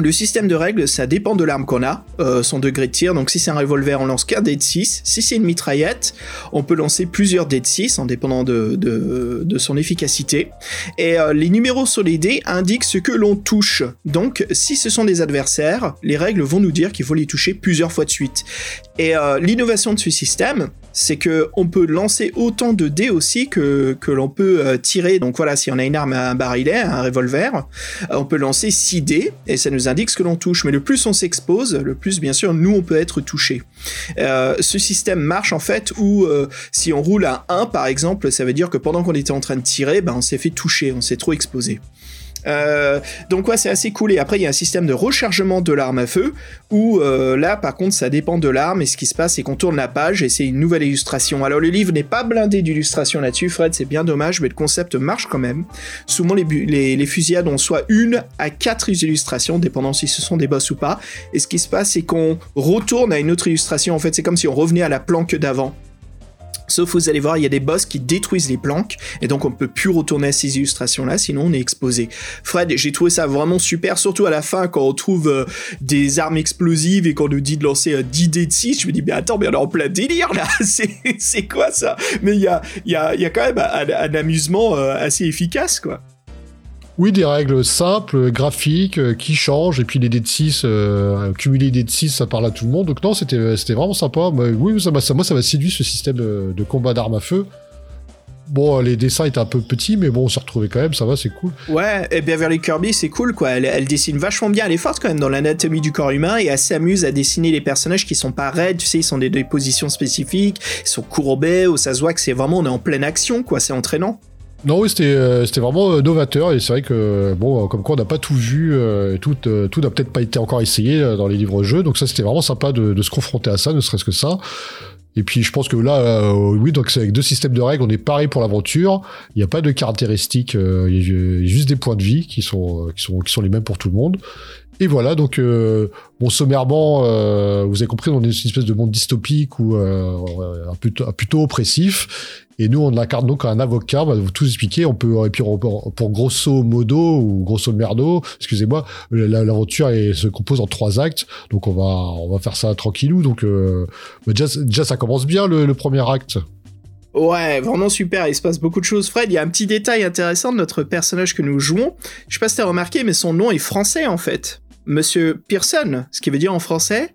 Le système de règles, ça dépend de l'arme qu'on a, euh, son degré de tir. Donc si c'est un revolver, on lance qu'un dé de 6. Si c'est une mitraillette, on peut lancer plusieurs dés de 6 en dépendant de, son efficacité. Et euh, les numéros sur les dés indiquent ce que l'on touche. Donc si ce sont des adversaires, les règles vont nous dire qu'il faut les toucher plusieurs fois de suite. Et l'innovation de ce système, c'est que on peut lancer autant de dés aussi que, que l'on peut euh, tirer. Donc voilà, si on a une arme à un barillet, un revolver, euh, on peut lancer 6 dés et ça nous indique ce que l'on touche. Mais le plus on s'expose, le plus bien sûr nous on peut être touché. Euh, ce système marche en fait où si on roule à 1 par exemple, ça veut dire que pendant qu'on était en train de tirer, ben, on s'est fait toucher, on s'est trop exposé. Euh, donc ouais, c'est assez cool. Et après, il y a un système de rechargement de l'arme à feu où euh, là, par contre, ça dépend de l'arme. Et ce qui se passe, c'est qu'on tourne la page et c'est une nouvelle illustration. Alors le livre n'est pas blindé d'illustrations là-dessus, Fred. C'est bien dommage, mais le concept marche quand même. Souvent, les, les fusillades ont soit une à quatre illustrations, dépendant si ce sont des boss ou pas. Et ce qui se passe, c'est qu'on retourne à une autre illustration. En fait, c'est comme si on revenait à la planque d'avant. Sauf vous allez voir, il y a des boss qui détruisent les planques, et donc on peut plus retourner à ces illustrations-là, sinon on est exposé. Fred, j'ai trouvé ça vraiment super, surtout à la fin quand on trouve euh, des armes explosives et qu'on nous dit de lancer euh, 10 dés de 6, je me dis mais attends, mais on est en plein délire là, c'est quoi ça? Mais il y a, y, a, y a quand même un, un amusement euh, assez efficace quoi. Oui, des règles simples, graphiques, euh, qui changent, et puis les dés de 6, euh, cumuler dés de 6, ça parle à tout le monde. Donc non, c'était c'était vraiment sympa. Oui, ça, moi, ça m'a séduit ce système de, de combat d'armes à feu. Bon, les dessins étaient un peu petits, mais bon, on s'est retrouvés quand même, ça va, c'est cool. Ouais, et Beverly Kirby, c'est cool quoi. Elle, elle dessine vachement bien. Elle est forte quand même dans l'anatomie du corps humain et elle s'amuse à dessiner les personnages qui sont pas raides. Tu sais, ils sont des, des positions spécifiques, ils sont courbés, ou ça se voit que c'est vraiment on est en pleine action quoi. C'est entraînant. Non, oui, c'était euh, vraiment euh, novateur, et c'est vrai que, bon, euh, comme quoi on n'a pas tout vu, euh, tout euh, tout n'a peut-être pas été encore essayé dans les livres-jeux, donc ça, c'était vraiment sympa de, de se confronter à ça, ne serait-ce que ça. Et puis je pense que là, oui, donc c'est avec deux systèmes de règles, on est pareil pour l'aventure. Il n'y a pas de caractéristiques, il y a ju- juste des points de vie qui sont, qui sont, qui sont les mêmes pour tout le monde. Et voilà, donc euh, bon sommairement, euh, vous avez compris, on est une espèce de monde dystopique ou euh, plutôt, plutôt oppressif. Et nous, on incarne donc un avocat. On va vous tout expliquer. On peut et puis pour, grosso modo ou grosso merdo, excusez-moi, la- l'aventure se compose en trois actes. Donc on va on va faire ça tranquillou. Donc euh, bah, déjà, déjà ça commence bien le, le premier acte. Ouais, vraiment super, il se passe beaucoup de choses. Fred, il y a un petit détail intéressant de notre personnage que nous jouons. Je sais pas si t'as remarqué, mais son nom est français en fait. Monsieur Pearson, ce qui veut dire en français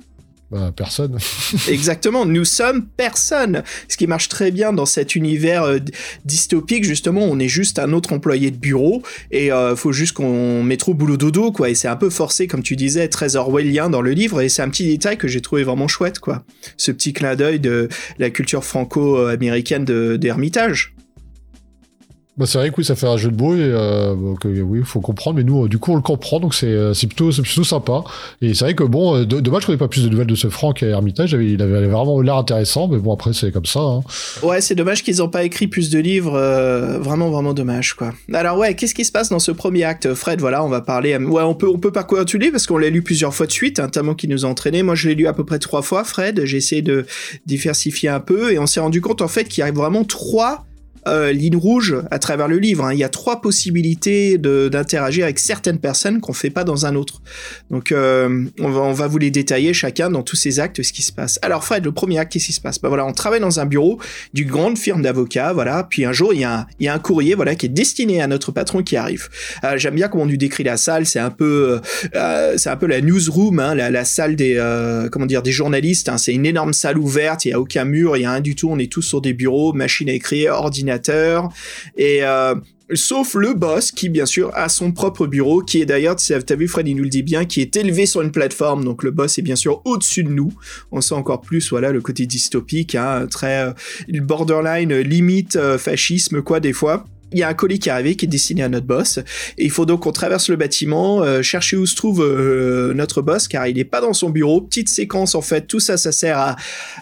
Bah, personne. Exactement, nous sommes personne. Ce qui marche très bien dans cet univers euh, dystopique, justement, on est juste un autre employé de bureau et euh, faut juste qu'on mette trop boulot dodo, quoi. Et c'est un peu forcé, comme tu disais, très orwellien dans le livre et c'est un petit détail que j'ai trouvé vraiment chouette, quoi. Ce petit clin d'œil de la culture franco-américaine d'Hermitage. Bah, c'est vrai que oui, ça fait un jeu de mots et euh, oui, faut comprendre. Mais nous, euh, du coup, on le comprend, donc c'est euh, c'est plutôt, c'est plutôt sympa. Et c'est vrai que bon, euh, do- dommage qu'on n'ait pas plus de nouvelles de ce Franck à Hermitage. Il avait, vraiment l'air intéressant, mais bon, après, c'est comme ça. Hein. Ouais, c'est dommage qu'ils n'ont pas écrit plus de livres. vraiment, vraiment dommage, quoi. Alors ouais, qu'est-ce qui se passe dans ce premier acte, Fred? Voilà, on va parler. Ouais, on peut, on peut parcourir parce qu'on l'a lu plusieurs fois de suite, un tellement qui nous a entraîné. Moi, je l'ai lu à peu près trois fois, Fred. J'ai essayé de diversifier un peu et on s'est rendu compte en fait qu'il y a vraiment trois euh, lignes rouges à travers le livre. hein. Il y a trois possibilités d'interagir avec certaines personnes qu'on fait pas dans un autre. Donc, euh, on, va, on va vous les détailler chacun dans tous ces actes, ce qui se passe. Alors, Fred, le premier acte, qu'est-ce qui se passe? Bah voilà, on travaille dans un bureau d'une grande firme d'avocats, voilà. Puis un jour, il y, a un, il y a un courrier, voilà, qui est destiné à notre patron qui arrive. Euh, J'aime bien comment on lui décrit la salle. C'est un peu, euh, c'est un peu la newsroom, hein, la, la salle des, euh, comment dire, des journalistes. hein. C'est une énorme salle ouverte. Il y a aucun mur, il y a rien du tout. On est tous sur des bureaux, machine à écrire, et euh, Sauf le boss qui, bien sûr, a son propre bureau, qui est d'ailleurs, tu as vu Fred, il nous le dit bien, qui est élevé sur une plateforme. Donc le boss est bien sûr au-dessus de nous. On sent encore plus, voilà, le côté dystopique, hein, très euh, borderline, limite euh, fascisme, quoi, des fois. Il y a un colis qui est arrivé qui est destiné à notre boss. Et il faut donc qu'on traverse le bâtiment, euh, chercher où se trouve euh, notre boss, car il n'est pas dans son bureau. Petite séquence, en fait, tout ça, ça sert à,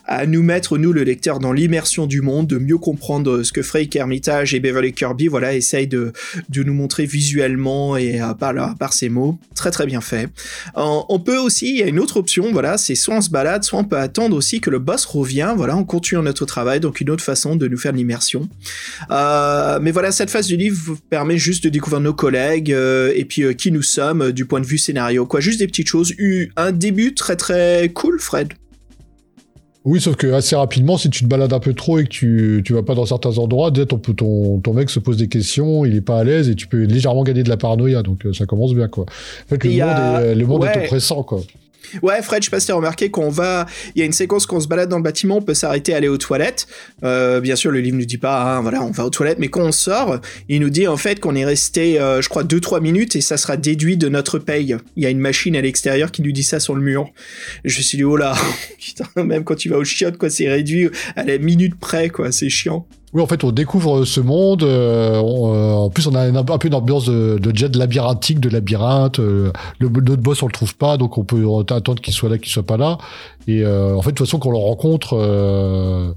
à nous mettre, nous, le lecteur, dans l'immersion du monde, de mieux comprendre ce que Frake Hermitage et Beverly Kirby, voilà, essayent de, de nous montrer visuellement et euh, par, là, par ces mots. Très, très bien fait. Euh, on peut aussi, il y a une autre option, voilà, c'est soit on se balade, soit on peut attendre aussi que le boss revient, voilà, on continue notre travail, donc une autre façon de nous faire l'immersion. Euh, mais voilà, cette phase du livre vous permet juste de découvrir nos collègues euh, et puis euh, qui nous sommes euh, du point de vue scénario, quoi, juste des petites choses. Eu un début très très cool, Fred. Oui, sauf que assez rapidement, si tu te balades un peu trop et que tu, tu vas pas dans certains endroits, déjà ton, ton, ton mec se pose des questions, il est pas à l'aise et tu peux légèrement gagner de la paranoïa, donc ça commence bien quoi. En fait, le monde, a- est, le monde ouais. est oppressant quoi. Ouais, Fred, je sais pas si t'as remarqué qu'on va. Il y a une séquence qu'on se balade dans le bâtiment, on peut s'arrêter, aller aux toilettes. Euh, bien sûr, le livre nous dit pas, hein, voilà, on va aux toilettes, mais quand on sort, il nous dit en fait qu'on est resté, euh, je crois, 2-3 minutes et ça sera déduit de notre paye. Il y a une machine à l'extérieur qui nous dit ça sur le mur. Je me suis dit, oh là, putain, même quand tu vas au chiottes, quoi, c'est réduit à la minute près, quoi, c'est chiant. Oui, en fait, on découvre ce monde. euh, on, euh, en plus, on a un, peu une ambiance de, de jet labyrinthique, de labyrinthe. euh, le, notre boss, on le trouve pas, donc on peut attendre qu'il soit là, qu'il soit pas là. Et euh, en fait, de toute façon, quand on le rencontre, euh,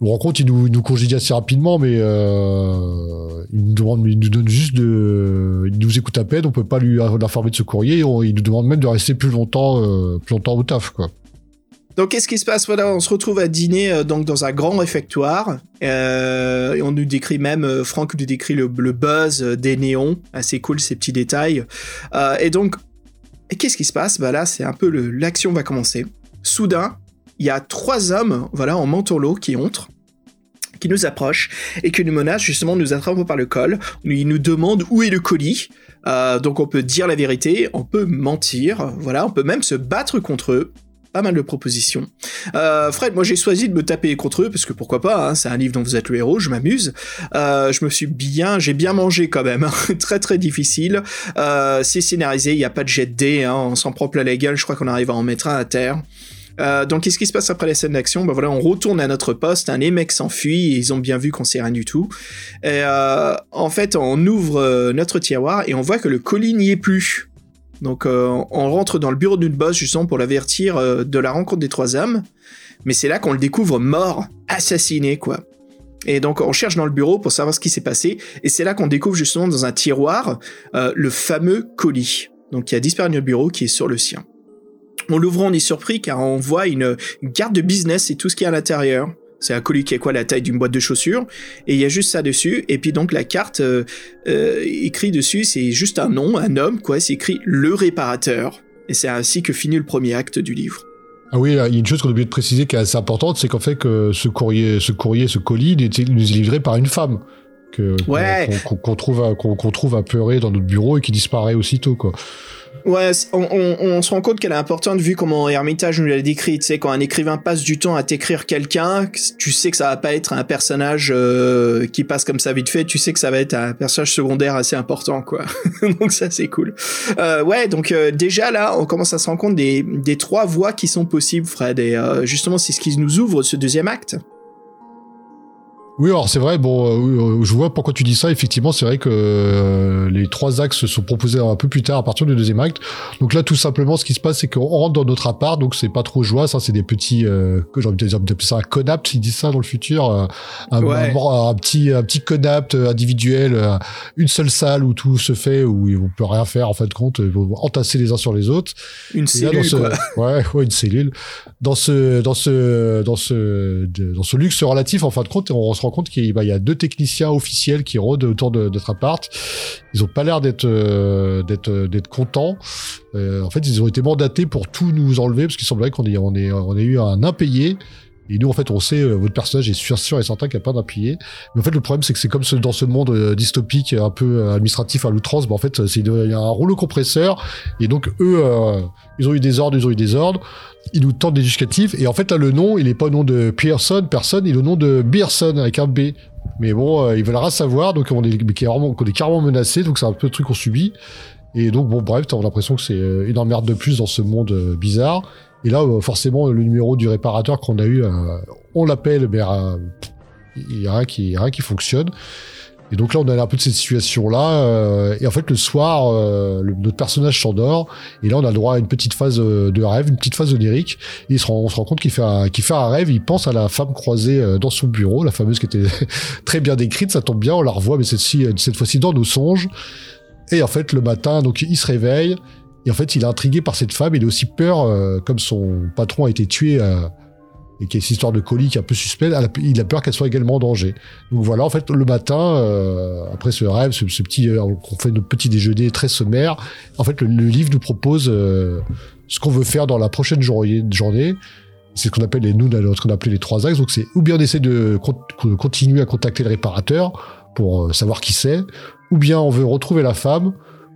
on le rencontre, il nous, il nous congédie assez rapidement, mais euh, il nous demande, il nous donne juste de, il nous écoute à peine. On peut pas lui informer de ce courrier. on- il nous demande même de rester plus longtemps, euh, plus longtemps au taf, quoi. Donc, qu'est-ce qui se passe? Voilà, on se retrouve à dîner euh, donc dans un grand réfectoire. Euh, et on nous décrit même, euh, Franck nous décrit le, buzz euh, des néons. Assez cool ces petits détails. Et donc, qu'est-ce qui se passe? Bah là, c'est un peu l'action va commencer. Soudain, il y a trois hommes, voilà, en manteau lot qui entrent qui nous approchent et qui nous menacent justement nous attraper par le col. Ils nous demandent où est le colis. Donc on peut dire la vérité, on peut mentir, voilà, on peut même se battre contre eux pas mal de propositions. Euh, Fred, moi j'ai choisi de me taper contre eux parce que pourquoi pas, hein, c'est un livre dont vous êtes le héros, je m'amuse. Euh, je me suis bien, j'ai bien mangé quand même, hein, très très difficile. Euh, c'est scénarisé, il n'y a pas de jet de dés, hein, on s'en prend la gueule, je crois qu'on arrive à en mettre un à terre. Euh, donc qu'est-ce qui se passe après la scène d'action? Ben voilà, on retourne à notre poste, hein, les mecs s'enfuient, ils ont bien vu qu'on sait rien du tout. Et euh, en fait, on ouvre euh, notre tiroir et on voit que le colis n'y est plus. Donc euh, on rentre dans le bureau d'une boss justement pour l'avertir euh, de la rencontre des trois hommes. Mais c'est là qu'on le découvre mort, assassiné quoi. Et donc on cherche dans le bureau pour savoir ce qui s'est passé. Et c'est là qu'on découvre justement dans un tiroir euh, le fameux colis. donc qui a disparu notre bureau, qui est sur le sien. En l'ouvrant, on est surpris car on voit une, une carte de business et tout ce qui est à l'intérieur. C'est un colis qui est quoi la taille d'une boîte de chaussures et il y a juste ça dessus et puis donc la carte euh, euh, écrit dessus c'est juste un nom un homme quoi c'est écrit le réparateur et c'est ainsi que finit le premier acte du livre. Ah oui, il y a une chose qu'on a oublié de préciser qui est assez importante, c'est qu'en fait que ce courrier, ce courrier, ce colis, il est livré par une femme que qu'on- Ouais. qu'on trouve à- qu'on qu'on trouve apeurée dans notre bureau et qui disparaît aussitôt quoi. Ouais, on, on- on se rend compte qu'elle est importante vu comment Hermitage nous l'a décrit. Tu sais, quand un écrivain passe du temps à t'écrire quelqu'un, tu sais que ça va pas être un personnage euh, qui passe comme ça vite fait. Tu sais que ça va être un personnage secondaire assez important, quoi. donc ça, c'est cool. Euh, ouais, donc euh, déjà là, on commence à se rendre compte des, des trois voies qui sont possibles, Fred. Et euh, justement, c'est ce qui nous ouvre ce deuxième acte. Oui, alors c'est vrai, bon, euh, euh, je vois pourquoi tu dis ça. Effectivement, c'est vrai que euh, les trois axes sont proposés un peu plus tard à partir du deuxième acte. Donc là, tout simplement, ce qui se passe, c'est qu'on rentre dans notre appart, donc c'est pas trop joie, ça, c'est des petits, euh, j'ai envie de dire, ça un conapt, ils disent ça dans le futur, euh, un, Ouais. un- un petit, un petit conapt individuel, euh, une seule salle où tout se fait, où on peut rien faire en fin de compte, ils vont entasser les uns sur les autres. Une Et là, dans cellule, ce, quoi. ouais, ouais, une cellule. Dans ce, dans ce, dans ce, dans ce luxe relatif, en fin de compte, on se rend compte qu'il bah, y a deux techniciens officiels qui rôdent autour de notre appart. Ils ont pas l'air d'être, euh, d'être contents. Euh, en fait, ils ont été mandatés pour tout nous enlever parce qu'il semblerait qu'on ait, eu un impayé. Et nous, en fait, on sait, euh, votre personnage est sûr, et certain qu'il n'y a pas d'impayé. Mais en fait, le problème, c'est que c'est comme dans ce monde euh, dystopique, un peu euh, administratif à l'outrance, bah, en fait, c'est de- il y a un rouleau compresseur. Et donc, eux, euh, ils ont eu des ordres, ils ont eu des ordres. Ils nous tentent des justificatifs. Et en fait, là, le nom, il est pas au nom de Pearson, personne, il est au nom de Beerson avec un B. Mais bon, euh, ils veulent rien savoir, donc on est, carrément, on menacé, donc c'est un peu le truc qu'on subit. Et donc, bon, bref, t'as l'impression que c'est euh, une emmerde de plus dans ce monde euh, bizarre. Et là, euh, forcément, le numéro du réparateur qu'on a eu, euh, on l'appelle, mais euh, il y a rien qui, il y a rien qui fonctionne. Et donc là, on a un peu de cette situation-là. euh, et en fait, le soir, euh, notre personnage s'endort. Et là, on a le droit à une petite phase euh, de rêve, une petite phase onirique. Et il se rend, on se rend compte qu'il fait, un, rêve. Il pense à la femme croisée dans son bureau, la fameuse qui était très bien décrite. Ça tombe bien, on la revoit, mais cette fois-ci dans nos songes. Et en fait, le matin, donc il se réveille. Et en fait, il est intrigué par cette femme. Il a aussi peur, comme son patron a été tué. Et qu'il y a cette histoire de colis qui est un peu a- il a peur qu'elle soit également en danger. Donc voilà, en fait, le matin, euh, après ce rêve, ce, petit, euh, on fait notre petit déjeuner très sommaire, en fait, le, le livre nous propose euh, ce qu'on veut faire dans la prochaine journée. C'est ce qu'on appelle les, nous, ce qu'on appelait les trois axes. Donc c'est ou bien on essaie de con- continuer à contacter le réparateur pour euh, savoir qui c'est, ou bien on veut retrouver la femme,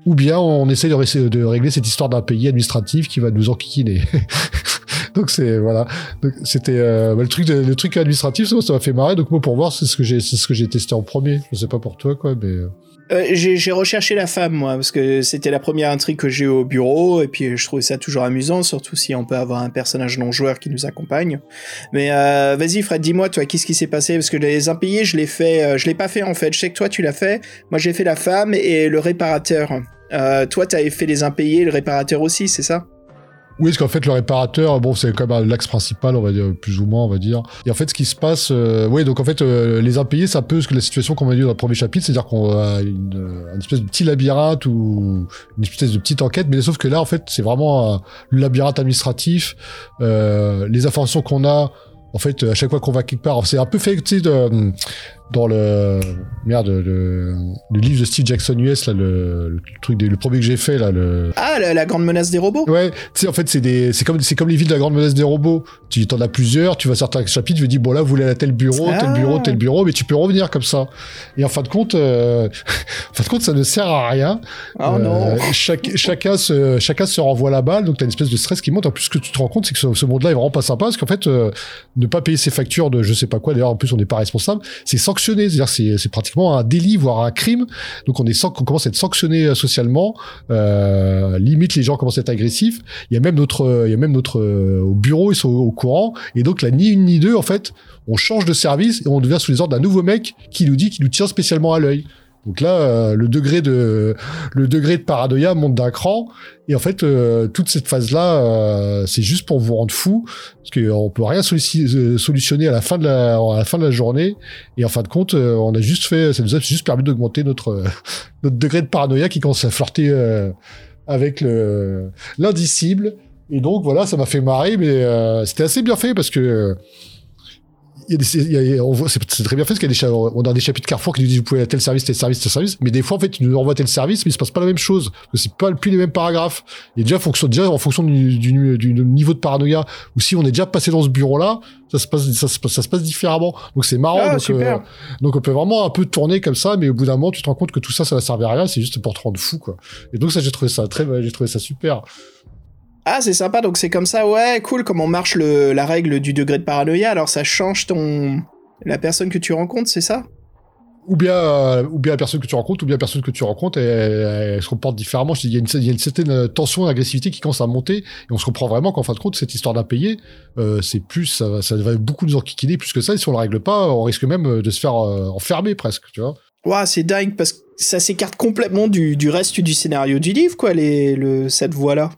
ou bien on essaie de, de régler cette histoire d'un pays administratif qui va nous enquiquiner. donc c'est voilà. C'était euh, bah, le truc, le truc administratif, ça m'a fait marrer. Donc moi pour voir, c'est ce que j'ai, ce que j'ai testé en premier. Je sais pas pour toi quoi, mais euh, Euh, j'ai recherché la femme, moi, parce que c'était la première intrigue que j'ai au bureau, et puis je trouvais ça toujours amusant, surtout si on peut avoir un personnage non-joueur qui nous accompagne. Mais euh, vas-y, Fred, dis-moi, toi, qu'est-ce qui s'est passé? Parce que les impayés, je l'ai fait, euh, je l'ai pas fait en fait. Je sais que toi, tu l'as fait. Moi, j'ai fait la femme et le réparateur. Euh, toi, t'avais fait les impayés, le réparateur aussi, c'est ça? Oui, parce qu'en fait, le réparateur, bon, c'est quand même l'axe principal, on va dire, plus ou moins, on va dire. Et en fait, ce qui se passe, euh, oui, donc en fait, euh, les impayés, c'est un peu ce que la situation qu'on a dit dans le premier chapitre, c'est-à-dire qu'on a une, euh, une espèce de petit labyrinthe ou une espèce de petite enquête, mais sauf que là, en fait, c'est vraiment le labyrinthe administratif, euh, les informations qu'on a. En fait, à chaque fois qu'on va quelque part, c'est un peu fait, tu sais, de- dans le merde, le, le livre de Steve Jackson US, là, le, le truc, des- le premier que j'ai fait, là, le Ah, la, la grande menace des robots Ouais, tu sais, en fait, c'est des, c'est comme, c'est comme les villes de la grande menace des robots. Tu t'en as plusieurs, tu vas certains chapitres, tu te dis, bon, là, vous voulez à tel bureau, tel Ah. bureau, tel bureau, mais tu peux revenir comme ça. Et en fin de compte, euh, en fin de compte, ça ne sert à rien. Oh non chaque, chacun se, chacun se renvoie la balle, donc t'as une espèce de stress qui monte. En plus, ce que tu te rends compte, c'est que ce, ce monde-là est vraiment pas sympa, parce qu'en fait, euh, ne pas payer ses factures de je sais pas quoi, d'ailleurs, en plus, on n'est pas responsable, c'est c'est, c'est pratiquement un délit, voire un crime. Donc, on est, on commence à être sanctionné euh, socialement. Euh, limite, les gens commencent à être agressifs. Il y a même notre, il y a même notre euh, au bureau, ils sont au, courant. Et donc, là, ni une ni deux, en fait, on change de service et on devient sous les ordres d'un nouveau mec qui nous dit qu'il nous tient spécialement à l'œil. Donc là, euh, le degré de le degré de paranoïa monte d'un cran. Et en fait, euh, toute cette phase-là, euh, c'est juste pour vous rendre fou, parce qu'on peut rien euh, solutionner à la fin de la à la fin de la journée. Et en fin de compte, euh, on a juste fait, ça nous a juste permis d'augmenter notre euh, notre degré de paranoïa qui commence à flirter euh, avec le l'indicible. Et donc voilà, ça m'a fait marrer, mais euh, c'était assez bien fait parce que euh, il y a des, il y a- on voit- c'est très bien fait parce qu'il y a des, on a des chapitres Carrefour qui nous disent vous pouvez à tel service, tel service, tel service, mais des fois en fait ils nous envoient tel service, mais il se passe pas la même chose parce que c'est pas plus les mêmes paragraphes. Et déjà, fonction, déjà en fonction du, du, du niveau de paranoïa ou si on est déjà passé dans ce bureau-là, ça se passe, ça se passe, ça se passe différemment. Donc c'est marrant. Ah, donc, super. euh, donc on peut vraiment un peu tourner comme ça, mais au bout d'un moment, tu te rends compte que tout ça, ça va servir à rien, c'est juste pour te rendre fou, quoi. Et donc ça, j'ai trouvé ça très, j'ai trouvé ça super. Ah, c'est sympa, donc c'est comme ça, ouais, cool, comment marche le, la règle du degré de paranoïa, alors ça change ton... la personne que tu rencontres, c'est ça? Ou bien, euh, ou bien la personne que tu rencontres, ou bien la personne que tu rencontres, elle, elle se comporte différemment. Il y, a une, il y a une certaine tension, agressivité qui commence à monter, et on se comprend vraiment qu'en fin de compte, cette histoire d'impayé, euh, c'est plus, ça, va- ça va beaucoup nous enquiquiner plus que ça. Et si on la règle pas, on risque même de se faire euh, enfermer presque, tu vois. Ouah, c'est dingue, parce que ça s'écarte complètement du, du reste du scénario du livre, quoi, les, le, cette voie-là.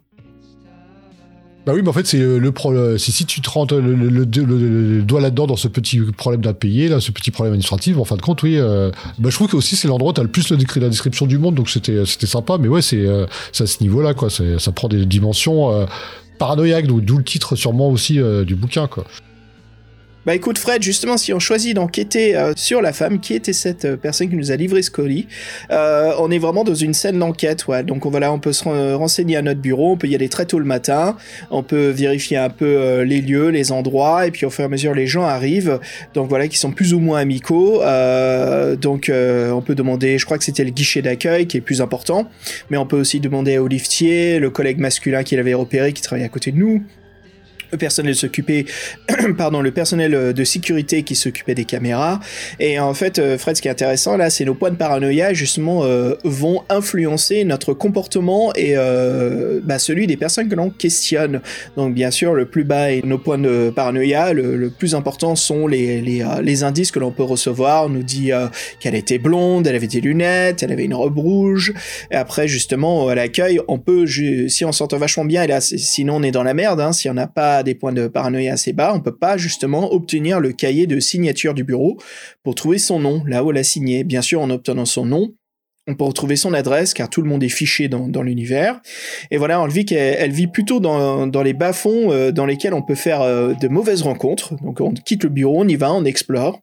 Bah oui, mais en fait, c'est le, le problème. C'est si tu te rentres le, le, le- doigt là-dedans dans ce petit problème d'impayé, là, ce petit problème administratif, en fin de compte, oui. euh, bah, je trouve que aussi c'est l'endroit où t'as le plus la description du monde, donc c'était c'était sympa. Mais ouais, c'est euh, à ce niveau-là, quoi. Ça prend des dimensions euh, paranoïaques, d'où le titre sûrement aussi euh, du bouquin, quoi. Bah écoute Fred, justement si on choisit d'enquêter euh, sur la femme, qui était cette euh, personne qui nous a livré ce colis, euh, on est vraiment dans une scène d'enquête, ouais. Donc on, voilà, on peut se ren- renseigner à notre bureau, on peut y aller très tôt le matin, on peut vérifier un peu les lieux, les endroits, et puis au fur et à mesure les gens arrivent, donc voilà, qui sont plus ou moins amicaux. Donc on peut demander, je crois que c'était le guichet d'accueil qui est plus important, mais on peut aussi demander au liftier, le collègue masculin qui l'avait repéré, qui travaillait à côté de nous, le personnel s'occupait pardon le personnel euh, de sécurité qui s'occupait des caméras. Et en fait euh, Fred ce qui est intéressant là c'est nos points de paranoïa justement euh, vont influencer notre comportement et bah, celui des personnes que l'on questionne. Donc bien sûr le plus bas est nos points de paranoïa le, plus important sont les, les, les indices que l'on peut recevoir. On nous dit qu'elle était blonde elle avait des lunettes elle avait une robe rouge. Et après justement à l'accueil on peut si on s'entend vachement bien et là sinon on est dans la merde hein, si on n'a pas des points de paranoïa assez bas on peut pas justement obtenir le cahier de signature du bureau pour trouver son nom là où elle a signé bien sûr en obtenant son nom on peut retrouver son adresse car tout le monde est fiché dans, l'univers. Et voilà, on vit qu'elle elle vit plutôt dans, dans les bas-fonds euh, dans lesquels on peut faire euh, de mauvaises rencontres. Donc on quitte le bureau, on y va, on explore.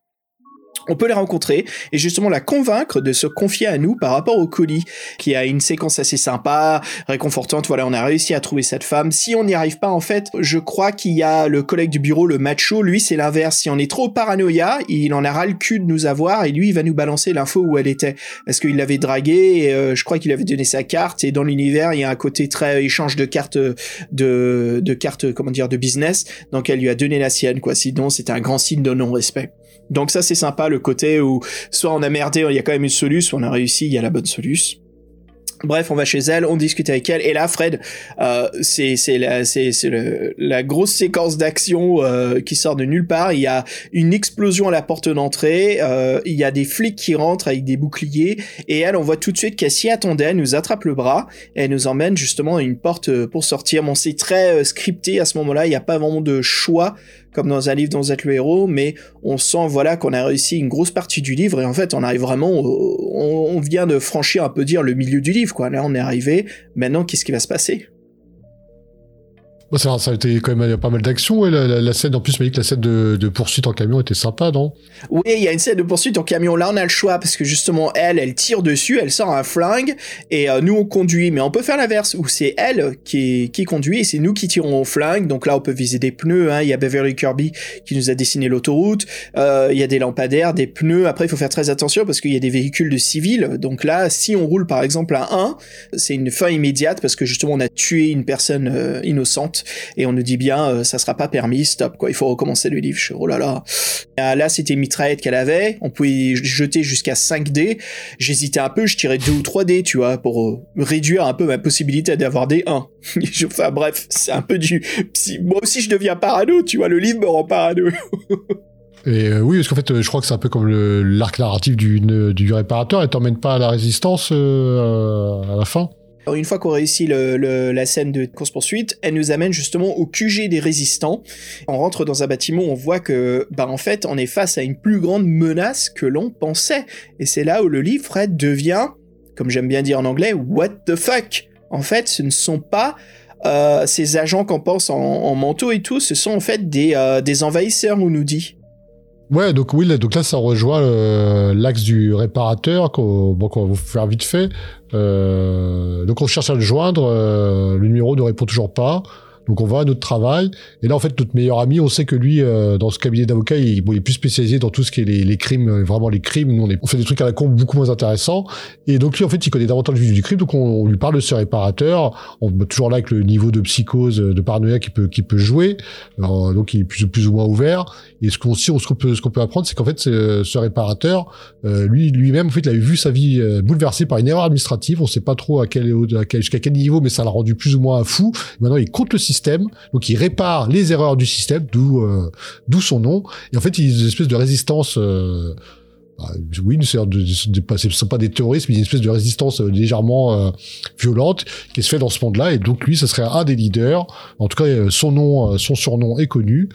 On peut les rencontrer et justement la convaincre de se confier à nous par rapport au colis, qui a une séquence assez sympa, réconfortante. Voilà, on a réussi à trouver cette femme. Si on n'y arrive pas, en fait, je crois qu'il y a le collègue du bureau, le macho, lui, c'est l'inverse. Si on est trop paranoïa, il en a ras le cul de nous avoir et lui, il va nous balancer l'info où elle était. Parce qu'il l'avait dragué et euh, je crois qu'il avait donné sa carte et dans l'univers, il y a un côté très échange de cartes, de, de cartes, comment dire, de business. Donc elle lui a donné la sienne, quoi. Sinon, c'était un grand signe de non-respect. Donc ça c'est sympa le côté où soit on a merdé, il y a quand même une soluce, soit on a réussi, il y a la bonne soluce. Bref, on va chez elle, on discute avec elle, et là, Fred, euh, c'est la la grosse séquence d'action euh, qui sort de nulle part. Il y a une explosion à la porte d'entrée, euh, il y a des flics qui rentrent avec des boucliers, et elle, on voit tout de suite qu'elle s'y attendait, elle nous attrape le bras, et elle nous emmène justement à une porte euh, pour sortir. Bon, c'est très euh, scripté à ce moment-là, il n'y a pas vraiment de choix comme dans un livre dont vous êtes le héros, mais on sent voilà qu'on a réussi une grosse partie du livre et en fait on arrive vraiment, au- on, on vient de franchir un peu dire le milieu du livre quoi. Là on est arrivé. Maintenant qu'est-ce qui va se passer? Ça, ça a été quand même pas mal d'action, ouais, la, scène, en plus, m'a dit que la scène de, de poursuite en camion était sympa, non? Oui, il y a une scène de poursuite en camion. Là, on a le choix parce que justement, elle, elle tire dessus, elle sort un flingue et euh, nous on conduit. Mais on peut faire l'inverse où c'est elle qui, qui conduit et c'est nous qui tirons au flingue. Donc là, on peut viser des pneus. Hein. Il y a Beverly Kirby qui nous a dessiné l'autoroute. Euh, il y a des lampadaires, des pneus. Après, il faut faire très attention parce qu'il y a des véhicules de civils. Donc là, si on roule par exemple à 1, c'est une fin immédiate parce que justement on a tué une personne euh, innocente et on nous dit bien euh, ça sera pas permis, stop quoi. Il faut recommencer le livre. Je oh là là. Ah, Là, c'était mitraillette qu'elle avait. On pouvait jeter jusqu'à 5 dés. J'hésitais un peu, je tirais 2 ou 3 dés, tu vois, pour euh, réduire un peu ma possibilité d'avoir des 1. Je- enfin bref, c'est un peu du... Moi aussi, je deviens parano, tu vois, le livre me rend parano. Et euh, oui, parce qu'en fait, euh, je crois que c'est un peu comme l'arc narratif du, réparateur, elle t'emmène pas à la résistance euh, à la fin? Une fois qu'on réussit la scène de course-poursuite, elle nous amène justement au QG des résistants. On rentre dans un bâtiment, on voit que, bah, en fait, on est face à une plus grande menace que l'on pensait. Et c'est là où le livre, devient, comme j'aime bien dire en anglais, what the fuck? en fait, ce ne sont pas euh, ces agents qu'on pense en, en, manteau et tout, ce sont en fait des, euh, des envahisseurs, on nous dit. Ouais, donc oui, donc là, ça rejoint euh, l'axe du réparateur qu'on bon, qu'on va vous faire vite fait. Euh, donc on cherche à le joindre, euh, le numéro ne répond toujours pas. Donc on va à notre travail. Et là, en fait, notre meilleur ami, on sait que lui, euh, dans ce cabinet d'avocat, il, est plus spécialisé dans tout ce qui est les, crimes, euh, vraiment les crimes. Nous, on, on, fait des trucs à la con beaucoup moins intéressants. Et donc lui, en fait, il connaît davantage du, du crime. Donc on, on, lui parle de ce réparateur. On est toujours là avec le niveau de psychose, de paranoïa qui peut, qui peut jouer. Donc il est plus, ou moins ouvert. Et ce qu'on ce qu'on peut, ce peut apprendre, c'est qu'en fait, ce, réparateur, euh, lui, lui-même, en fait, il avait vu sa vie euh, bouleversée par une erreur administrative. On sait pas trop à quel, jusqu'à quel niveau, mais ça l'a rendu plus ou moins fou. Maintenant, il compte le système, donc il répare les erreurs du système, d'où euh, son nom. Et en fait, il a une espèce de résistance. Euh, bah, oui, de, de, de, pas des terroristes, mais une espèce de résistance euh, légèrement euh, violente qui se fait dans ce monde-là. Et donc lui, ce serait un des leaders. En tout cas, son nom, son surnom est connu.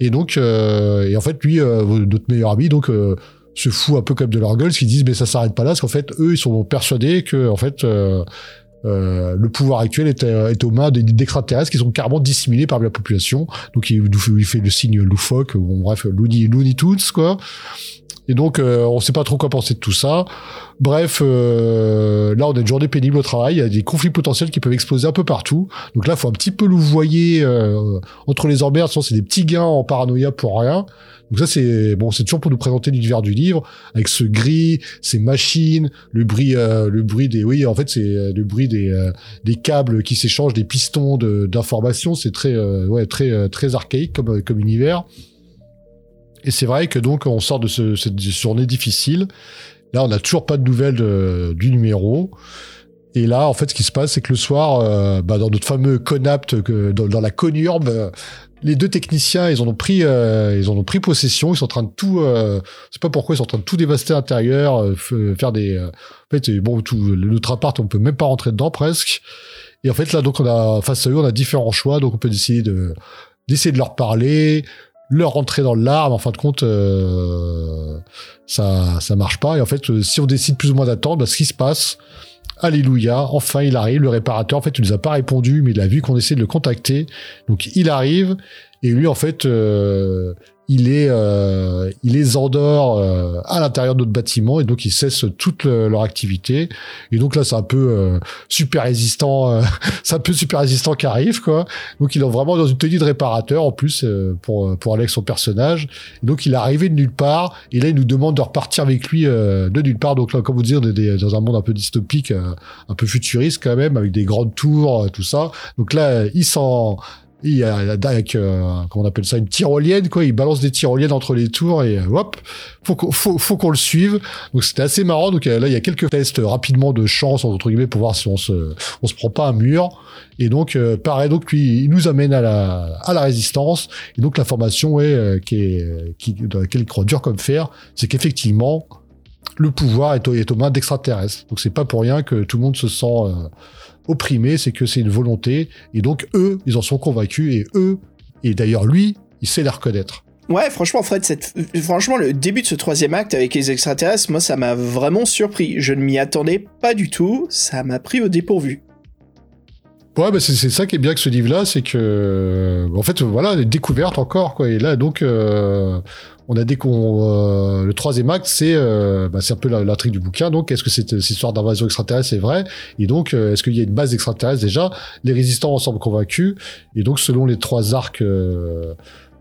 Et donc, euh, et en fait, lui, notre meilleur ami, donc se fout un peu comme de leur gueule, qui disent mais ça s'arrête pas là, parce qu'en fait, eux, ils sont persuadés que en fait euh, le pouvoir actuel est, est aux mains d'extraterrestres qui sont carrément dissimulés par la population. Donc il, il fait le signe loufoque, bon, bref, Looney, Looney Tunes, quoi. Et donc, euh, on sait pas trop quoi penser de tout ça. Bref, euh, là, on a une journée pénible au travail. Il y a des conflits potentiels qui peuvent exploser un peu partout. Donc là, faut un petit peu louvoyer euh, entre les emmerdes. Sinon, c'est des petits gains en paranoïa pour rien. Donc ça, c'est bon, c'est toujours pour nous présenter l'univers du livre avec ce gris, ces machines, le bruit, euh, le bruit des, oui, en fait, c'est euh, le bruit des euh, des câbles qui s'échangent, des pistons d'information. C'est très, euh, très très archaïque comme univers. Et c'est vrai que donc on sort de ce, cette journée difficile. Là, on n'a toujours pas de nouvelles de, du numéro. Et là, en fait, ce qui se passe, c'est que le soir, euh, bah, dans notre fameux Conapt, dans, dans, la conurbe, euh, les deux techniciens, ils en ont pris, euh, ils ont pris possession. Ils sont en train de tout, euh, sais pas pourquoi, ils sont en train de tout dévaster à l'intérieur, faire des, en fait, bon, tout notre appart, on peut même pas rentrer dedans presque. Et en fait, là, donc, on a face à eux, on a différents choix. Donc, on peut décider de d'essayer de leur parler, leur rentrer dans l'arme. En fin de compte, euh, ça ça marche pas. Et en fait, si on décide plus ou moins d'attendre, bah, ce qui se passe, Alléluia, enfin il arrive, le réparateur, en fait, il nous a pas répondu, mais il a vu qu'on essaie de le contacter. Donc il arrive, et lui, en fait, euh, il est, euh, il les endort euh, à l'intérieur de notre bâtiment et donc ils cessent toute le, leur activité. Et donc là, c'est un peu euh, super résistant, euh, c'est un peu super résistant qui arrive quoi. Donc il est vraiment dans une tenue de réparateur en plus euh, pour pour Alex son personnage. Donc il est arrivé de nulle part et là il nous demande de repartir avec lui euh, de nulle part. Donc là, comme vous dire, dans un monde un peu dystopique, un peu futuriste quand même, avec des grandes tours, tout ça. Donc là, il s'en il y a avec euh, comment on appelle ça une tyrolienne quoi. Il balance des tyroliennes entre les tours et euh, hop faut qu'on faut, faut qu'on le suive. Donc c'était assez marrant. Donc euh, là il y a quelques tests rapidement de chance entre guillemets pour voir si on se on se prend pas un mur. Et donc euh, pareil donc lui il nous amène à la à la résistance. Et donc l'information est euh, qui est qui dans laquelle il croit dur comme fer c'est qu'effectivement le pouvoir est, est aux mains d'extraterrestres. Donc c'est pas pour rien que tout le monde se sent euh, opprimé, c'est que c'est une volonté. Et donc, eux, ils en sont convaincus. Et eux, et d'ailleurs, lui, il sait les reconnaître. Ouais, franchement, Fred, franchement, le début de ce troisième acte avec les extraterrestres, moi, ça m'a vraiment surpris. Je ne m'y attendais pas du tout. Ça m'a pris au dépourvu. Ouais, bah c'est ça qui est bien avec ce livre-là, c'est que, en fait, voilà, des découvertes encore, quoi. Et là, donc, euh, on a dit qu'on euh, le troisième acte, c'est euh, bah, c'est un peu l'intrigue du bouquin. Donc, est-ce que cette, histoire d'invasion extraterrestre est vraie Et donc, euh, est-ce qu'il y a une base extraterrestre déjà? Les résistants en semblent convaincus. Et donc, selon les trois arcs euh,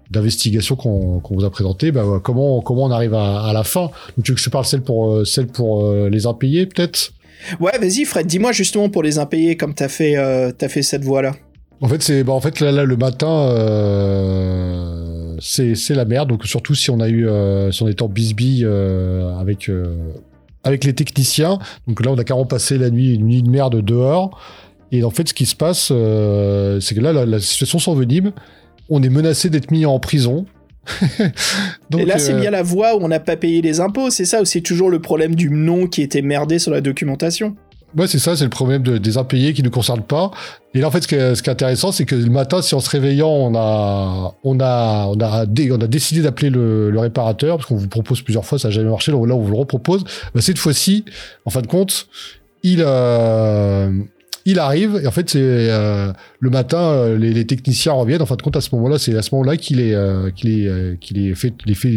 d'investigation qu'on qu'on vous a présenté, bah, comment comment on arrive à, à la fin? Donc, tu veux que je parle celle pour celle pour les impayés, peut-être? Ouais, vas-y, Fred. Dis-moi justement pour les impayés, comme t'as fait t'as fait cette voie-là. En fait, c'est bah, en fait là, là le matin. Euh c'est la merde. Donc surtout si on a eu, euh, si on est en bisbille euh, avec euh, avec les techniciens. Donc là, on a carrément passé la nuit, une nuit de merde dehors. Et en fait, ce qui se passe, c'est que là, la, la situation s'envenime. On est menacé d'être mis en prison. Donc, et là, c'est bien la voie où on n'a pas payé les impôts, c'est ça Ou c'est toujours le problème du nom qui était merdé sur la documentation? Ouais, c'est ça, c'est le problème de, des impayés qui ne concernent pas. Et là, en fait, ce qui est, ce qui est intéressant, c'est que le matin, si en se réveillant, on a, on a, on a, dé, on a décidé d'appeler le, le, réparateur, parce qu'on vous propose plusieurs fois, ça n'a jamais marché, donc là, on vous le repropose. Bah, cette fois-ci, en fin de compte, il, euh, il arrive et en fait c'est euh, le matin euh, les, les techniciens reviennent. En fin de compte à ce moment-là c'est à ce moment-là qu'il est euh, qu'il est euh, qu'il est fait il est fait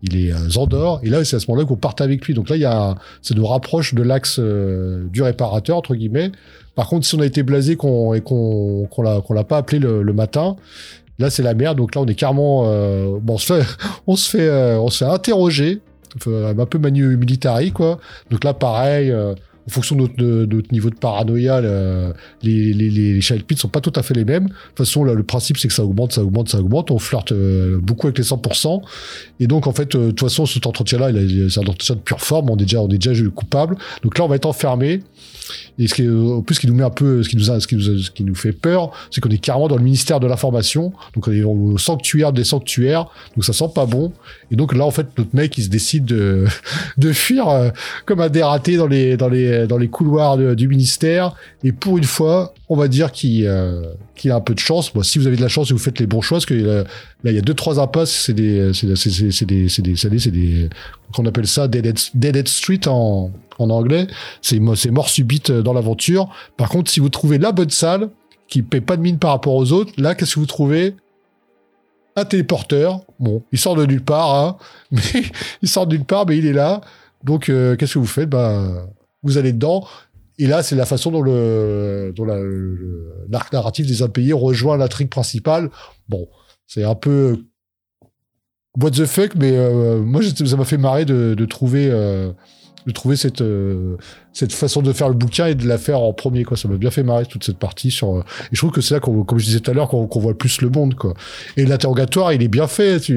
il est endort. Et là c'est à ce moment-là qu'on parte avec lui. Donc là il y a ça nous rapproche de l'axe du réparateur entre guillemets. Par contre si on a été blasé qu'on et qu'on qu'on l'a qu'on l'a pas appelé le, le matin là c'est la merde. Donc là on est carrément euh, bon on se fait on se fait euh, on se fait interroger. Un peu manu militari quoi. Donc là pareil euh, en fonction de notre, niveau de paranoïa, le- les, les, les, child pits sont pas tout à fait les mêmes. De toute façon, le principe, c'est que ça augmente, ça augmente, ça augmente. On flirte euh, beaucoup avec les 100%. Et donc, en fait, euh, de toute façon, cet entretien-là, c'est un entretien de pure forme. On est déjà, on est déjà coupable. Donc là, on va être enfermé. Et ce qui en plus, ce qui nous met un peu, ce qui nous ce qui nous, ce qui nous fait peur, c'est qu'on est carrément dans le ministère de l'information. Donc, on est au sanctuaire des sanctuaires. Donc, ça sent pas bon. Et donc, là, en fait, notre mec, il se décide de, fuir euh, comme un dératé dans les, dans les, dans les couloirs du ministère. Et pour une fois, on va dire qu'il euh, qu'il a un peu de chance. Bon, si vous avez de la chance et vous faites les bons choix, parce que euh, là, il y a deux, trois impasses, c'est des, c'est des, c'est des, qu'on appelle ça dead dead street en, anglais. C'est, mo- c'est mort subite euh, dans l'aventure. Par contre, si vous trouvez la bonne salle, qui paie pas de mine par rapport aux autres, là, qu'est-ce que vous trouvez? Un téléporteur. Bon, il sort de nulle part, hein. Mais il sort de nulle part, mais il est là. Donc, euh, qu'est-ce que vous faites? Bah, Vous allez dedans. Et là, c'est la façon dont le dont l'arc narratif des impayés rejoint l'intrigue principale. Bon, c'est un peu what the fuck, mais euh, moi, ça m'a fait marrer de, de trouver euh, de trouver cette euh, cette façon de faire le bouquin et de la faire en premier. Quoi, ça m'a bien fait marrer toute cette partie sur. euh, et je trouve que c'est là, qu'on, comme je disais tout à l'heure, qu'on, qu'on voit plus le monde. Quoi. Et l'interrogatoire, il est bien fait.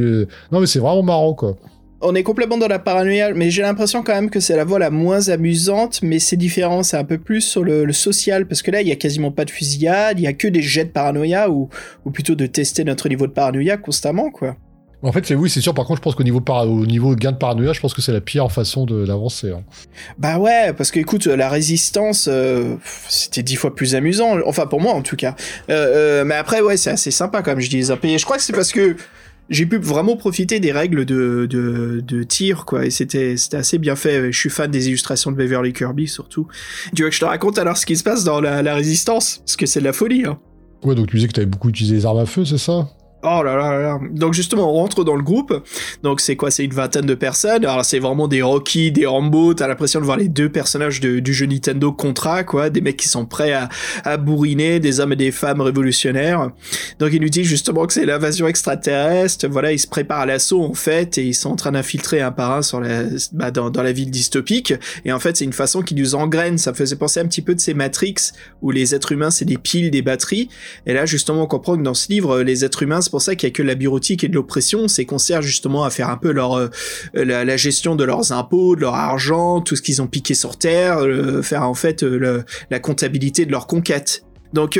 Non, mais c'est vraiment marrant, quoi. On est complètement dans la paranoïa, mais j'ai l'impression quand même que c'est la voie la moins amusante, mais c'est différent, c'est un peu plus sur le, le social, parce que là, il y a quasiment pas de fusillade, il y a que des jets de paranoïa, ou, ou plutôt de tester notre niveau de paranoïa constamment, quoi. En fait, c'est oui, c'est sûr. Par contre, je pense qu'au niveau, au niveau gain de paranoïa, je pense que c'est la pire façon de, d'avancer. hein. Bah ouais, parce que écoute, la résistance, euh, c'était dix fois plus amusant, enfin pour moi en tout cas. Euh, euh, mais après, ouais, c'est assez sympa comme je dis les impayés. Je crois que c'est parce que j'ai pu vraiment profiter des règles de, de, tir, quoi, et c'était assez bien fait. Je suis fan des illustrations de Beverly Kirby, surtout. Tu veux que je te raconte alors ce qui se passe dans la, résistance? Parce que c'est de la folie, hein. Ouais, donc tu disais que t'avais beaucoup utilisé les armes à feu, c'est ça? Oh là là là. Donc justement, on rentre dans le groupe. Donc c'est quoi? C'est une vingtaine de personnes. Alors c'est vraiment des Rocky, des Rambo. T'as l'impression de voir les deux personnages du jeu Nintendo Contra, quoi. Des mecs qui sont prêts à, à bourriner, des hommes et des femmes révolutionnaires. Donc il nous dit justement que c'est l'invasion extraterrestre. Voilà, ils se préparent à l'assaut en fait et ils sont en train d'infiltrer un par un sur la, bah, dans, la ville dystopique. Et en fait, c'est une façon qui nous engraine. Ça faisait penser un petit peu de ces Matrix où les êtres humains c'est des piles, des batteries. Et là, justement, on comprend que dans ce livre, les êtres humains, c'est pour ça qu'il y a que la bureautique et de l'oppression, c'est qu'on sert justement à faire un peu leur euh, la, gestion de leurs impôts, de leur argent, tout ce qu'ils ont piqué sur terre, euh, faire en fait euh, la comptabilité de leur conquête. Donc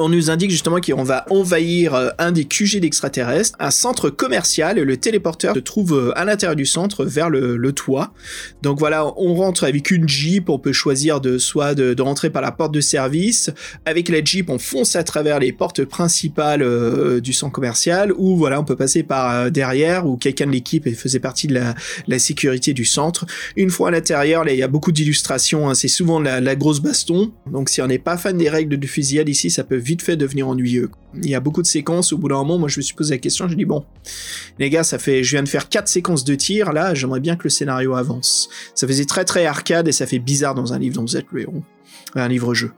on nous indique justement qu'on va envahir euh, un des QG d'extraterrestres, un centre commercial, et le téléporteur se trouve euh, à l'intérieur du centre, vers le, toit. Donc voilà, on rentre avec une Jeep, on peut choisir de soit de, rentrer par la porte de service, avec la Jeep, on fonce à travers les portes principales euh, du centre commercial, ou voilà, on peut passer par derrière, où quelqu'un de l'équipe faisait partie de la, sécurité du centre. Une fois à l'intérieur, il y a beaucoup d'illustrations, hein, c'est souvent la, la grosse baston, donc si on n'est pas fan des règles de fusillade ici, ça peut fait devenir ennuyeux. Il y a beaucoup de séquences, au bout d'un moment, moi je me suis posé la question, je dis bon, les gars, ça fait, je viens de faire quatre séquences de tir, là, j'aimerais bien que le scénario avance. Ça faisait très très arcade et ça fait bizarre dans un livre dont vous êtes le héros. Un livre-jeu.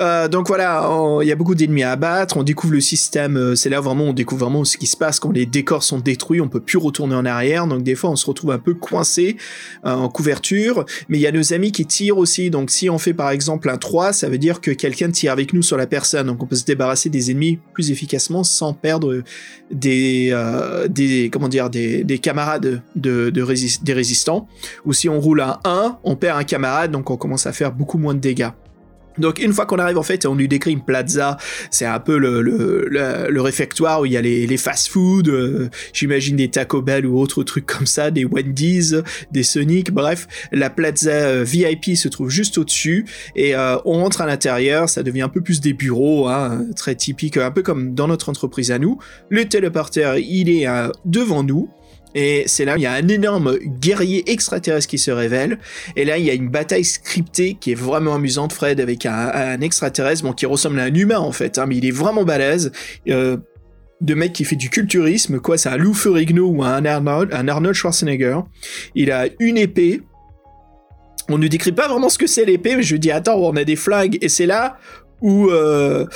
Euh, donc voilà, il y a beaucoup d'ennemis à abattre, on découvre le système, euh, c'est là vraiment, on découvre vraiment ce qui se passe quand les décors sont détruits, on peut plus retourner en arrière, donc des fois on se retrouve un peu coincé euh, en couverture, mais il y a nos amis qui tirent aussi, donc si on fait par exemple un 3, ça veut dire que quelqu'un tire avec nous sur la personne, donc on peut se débarrasser des ennemis plus efficacement sans perdre des, comment dire, des, des camarades des résistants, ou si on roule un 1, on perd un camarade, donc on commence à faire beaucoup moins de dégâts. Donc une fois qu'on arrive en fait, on lui décrit une plaza, c'est un peu le, le, le, le réfectoire où il y a les, les fast-food, euh, j'imagine des Taco Bell ou autres trucs comme ça, des Wendy's, des Sonic, bref, la plaza euh, VIP se trouve juste au-dessus et euh, on rentre à l'intérieur, ça devient un peu plus des bureaux, hein, très typique, un peu comme dans notre entreprise à nous. Le téléporteur, il est euh, devant nous. Et c'est là, il y a un énorme guerrier extraterrestre qui se révèle. Et là, il y a une bataille scriptée qui est vraiment amusante, Fred, avec un, extraterrestre, qui ressemble à un humain, en fait, hein, mais il est vraiment balèze. Euh, de mec qui fait du culturisme, quoi, c'est un Lou Ferrigno ou un Arnold, Schwarzenegger. Il a une épée. On ne décrit pas vraiment ce que c'est l'épée, mais je dis attends, on a des flingues et c'est là où euh,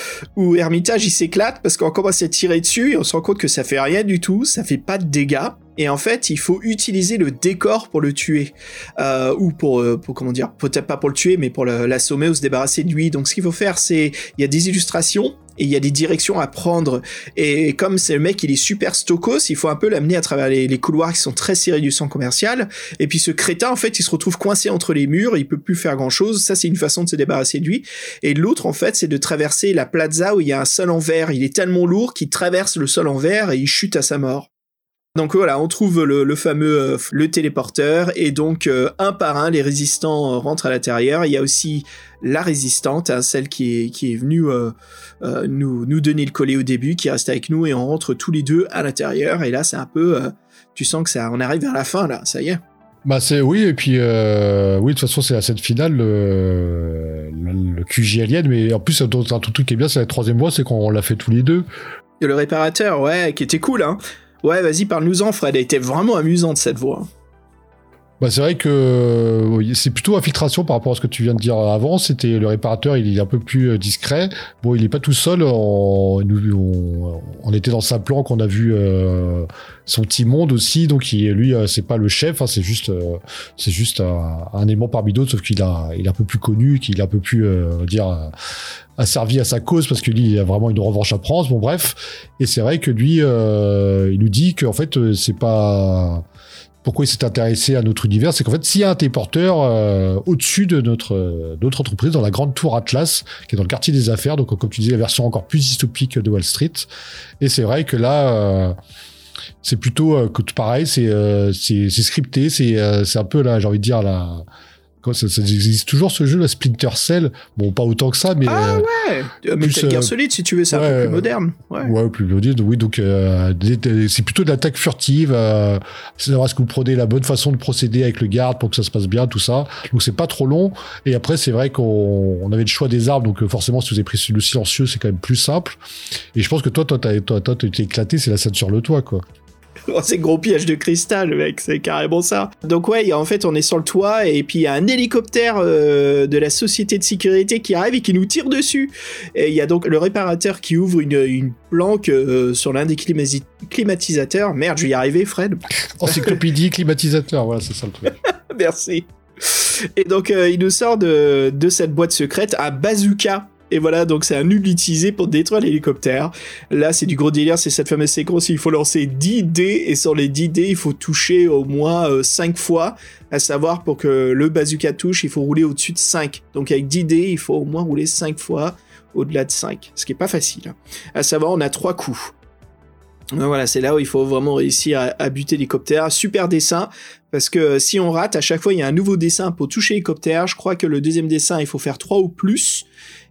Hermitage il s'éclate parce qu'on commence à tirer dessus et on se rend compte que ça fait rien du tout, ça fait pas de dégâts. Et en fait, il faut utiliser le décor pour le tuer. Euh, ou pour, euh, pour, comment dire, peut-être pas pour le tuer, mais pour l'assommer ou se débarrasser de lui. Donc ce qu'il faut faire, c'est, il y a des illustrations et il y a des directions à prendre. Et comme c'est le mec, il est super stokos, il faut un peu l'amener à travers les, couloirs qui sont très serrés du sang commercial. Et puis ce crétin, en fait, il se retrouve coincé entre les murs, il peut plus faire grand chose. Ça, c'est une façon de se débarrasser de lui. Et l'autre, en fait, c'est de traverser la plaza où il y a un sol en verre. Il est tellement lourd qu'il traverse le sol en verre et il chute à sa mort. Donc voilà, on trouve le, le fameux euh, le téléporteur et donc euh, un par un les résistants euh, rentrent à l'intérieur. Il y a aussi la résistante, hein, celle qui est qui est venue nous nous donner le collet au début, qui reste avec nous et on rentre tous les deux à l'intérieur. Et là, c'est un peu, tu sens que ça, on arrive vers la fin là, ça y est. Bah c'est oui et puis euh, oui de toute façon c'est la scène finale le, le, le QG Alien mais en plus un un truc qui est bien c'est la troisième voie c'est qu'on l'a fait tous les deux Et le réparateur, ouais, qui était cool, hein. Ouais, vas-y, parle-nous-en, Fred. Elle était vraiment amusante cette voix. Bah, c'est vrai que c'est plutôt infiltration par rapport à ce que tu viens de dire avant. C'était le réparateur, il est un peu plus euh, discret. Bon, il est pas tout seul. On, était dans sa plan qu'on a vu euh, son petit monde aussi. Donc, lui, euh, c'est pas le chef. hein, c'est juste, euh, c'est juste un, un aimant parmi d'autres, sauf qu'il a, il est un peu plus connu, qu'il est un peu plus, euh, dire, euh, asservi à sa cause parce que lui, il a vraiment une revanche à prendre. Bon, bref. Et c'est vrai que lui, il nous dit qu'en fait, c'est pas pourquoi il s'est intéressé à notre univers, c'est qu'en fait, s'il y a un téléporteur euh, au-dessus de notre, euh, notre entreprise, dans la grande tour Atlas, qui est dans le quartier des affaires, donc comme tu disais, la version encore plus dystopique de Wall Street. Et c'est vrai que là, euh, c'est plutôt euh, que pareil, c'est euh, c'est scripté, c'est euh, c'est un peu là, j'ai envie de dire là. Quoi, ça, ça existe toujours ce jeu, la Splinter Cell? Bon, pas autant que ça, mais Ah euh, ouais, euh, plus, Gear euh, Solid, si tu veux, c'est un peu plus moderne. Ouais. Ouais, plus mélodieux. Oui, donc euh, c'est plutôt de l'attaque furtive. Euh, c'est savoir est-ce que vous prenez la bonne façon de procéder avec le garde pour que ça se passe bien, tout ça. Donc c'est pas trop long. Et après, c'est vrai qu'on on avait le choix des armes, donc forcément, si vous avez pris le silencieux, c'est quand même plus simple. Et je pense que toi, toi, t'as, toi, toi, t'as été éclaté, c'est la scène sur le toit, quoi. Oh, c'est gros piège de cristal, mec, c'est carrément ça. Donc ouais, en fait, on est sur le toit et puis il y a un hélicoptère euh, de la société de sécurité qui arrive et qui nous tire dessus. Et il y a donc le réparateur qui ouvre une, une planque euh, sur l'un des climati- climatisateurs. Merde, je vais y arriver, Fred. Encyclopédie, climatisateur, voilà, c'est ça le truc. Merci. Et donc, euh, il nous sort de, de cette boîte secrète un bazooka. Et voilà, donc c'est un nul utilisé pour détruire l'hélicoptère. Là, c'est du gros délire, c'est cette fameuse séquence il faut lancer 10 dés, et sur les 10 dés, il faut toucher au moins euh, 5 fois, à savoir pour que le bazooka touche, il faut rouler au-dessus de 5. Donc avec 10 dés, il faut au moins rouler 5 fois au-delà de 5, ce qui est pas facile. hein. À savoir, on a 3 coups. Voilà, c'est là où il faut vraiment réussir à, à buter l'hélicoptère. Super dessin, parce que si on rate, à chaque fois, il y a un nouveau dessin pour toucher l'hélicoptère. Je crois que le deuxième dessin, il faut faire 3 ou plus.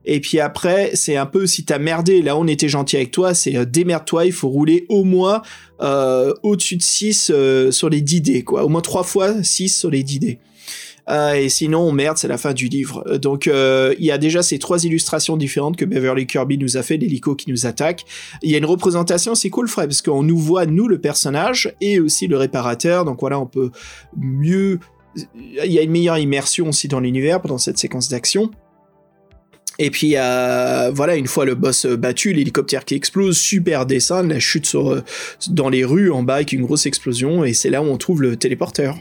Et puis après, c'est un peu si t'as merdé, là on était gentil avec toi, c'est euh, démerde-toi, il faut rouler au moins euh, au-dessus de 6 euh, sur les 10 dés, quoi. Au moins 3 fois 6 sur les 10 dés. Et sinon, on merde, c'est la fin du livre. Donc, il y a déjà ces trois illustrations différentes que Beverly Kirby nous a fait, l'hélico qui nous attaque. Il y a une représentation, c'est cool, Fred, parce qu'on nous voit, nous, le personnage, et aussi le réparateur. Donc voilà, on peut mieux... Il y a une meilleure immersion aussi dans l'univers pendant cette séquence d'action. Et puis euh, voilà, une fois le boss battu, l'hélicoptère qui explose, super dessin, la chute sur, euh, dans les rues en bas avec une grosse explosion, et c'est là où on trouve le téléporteur.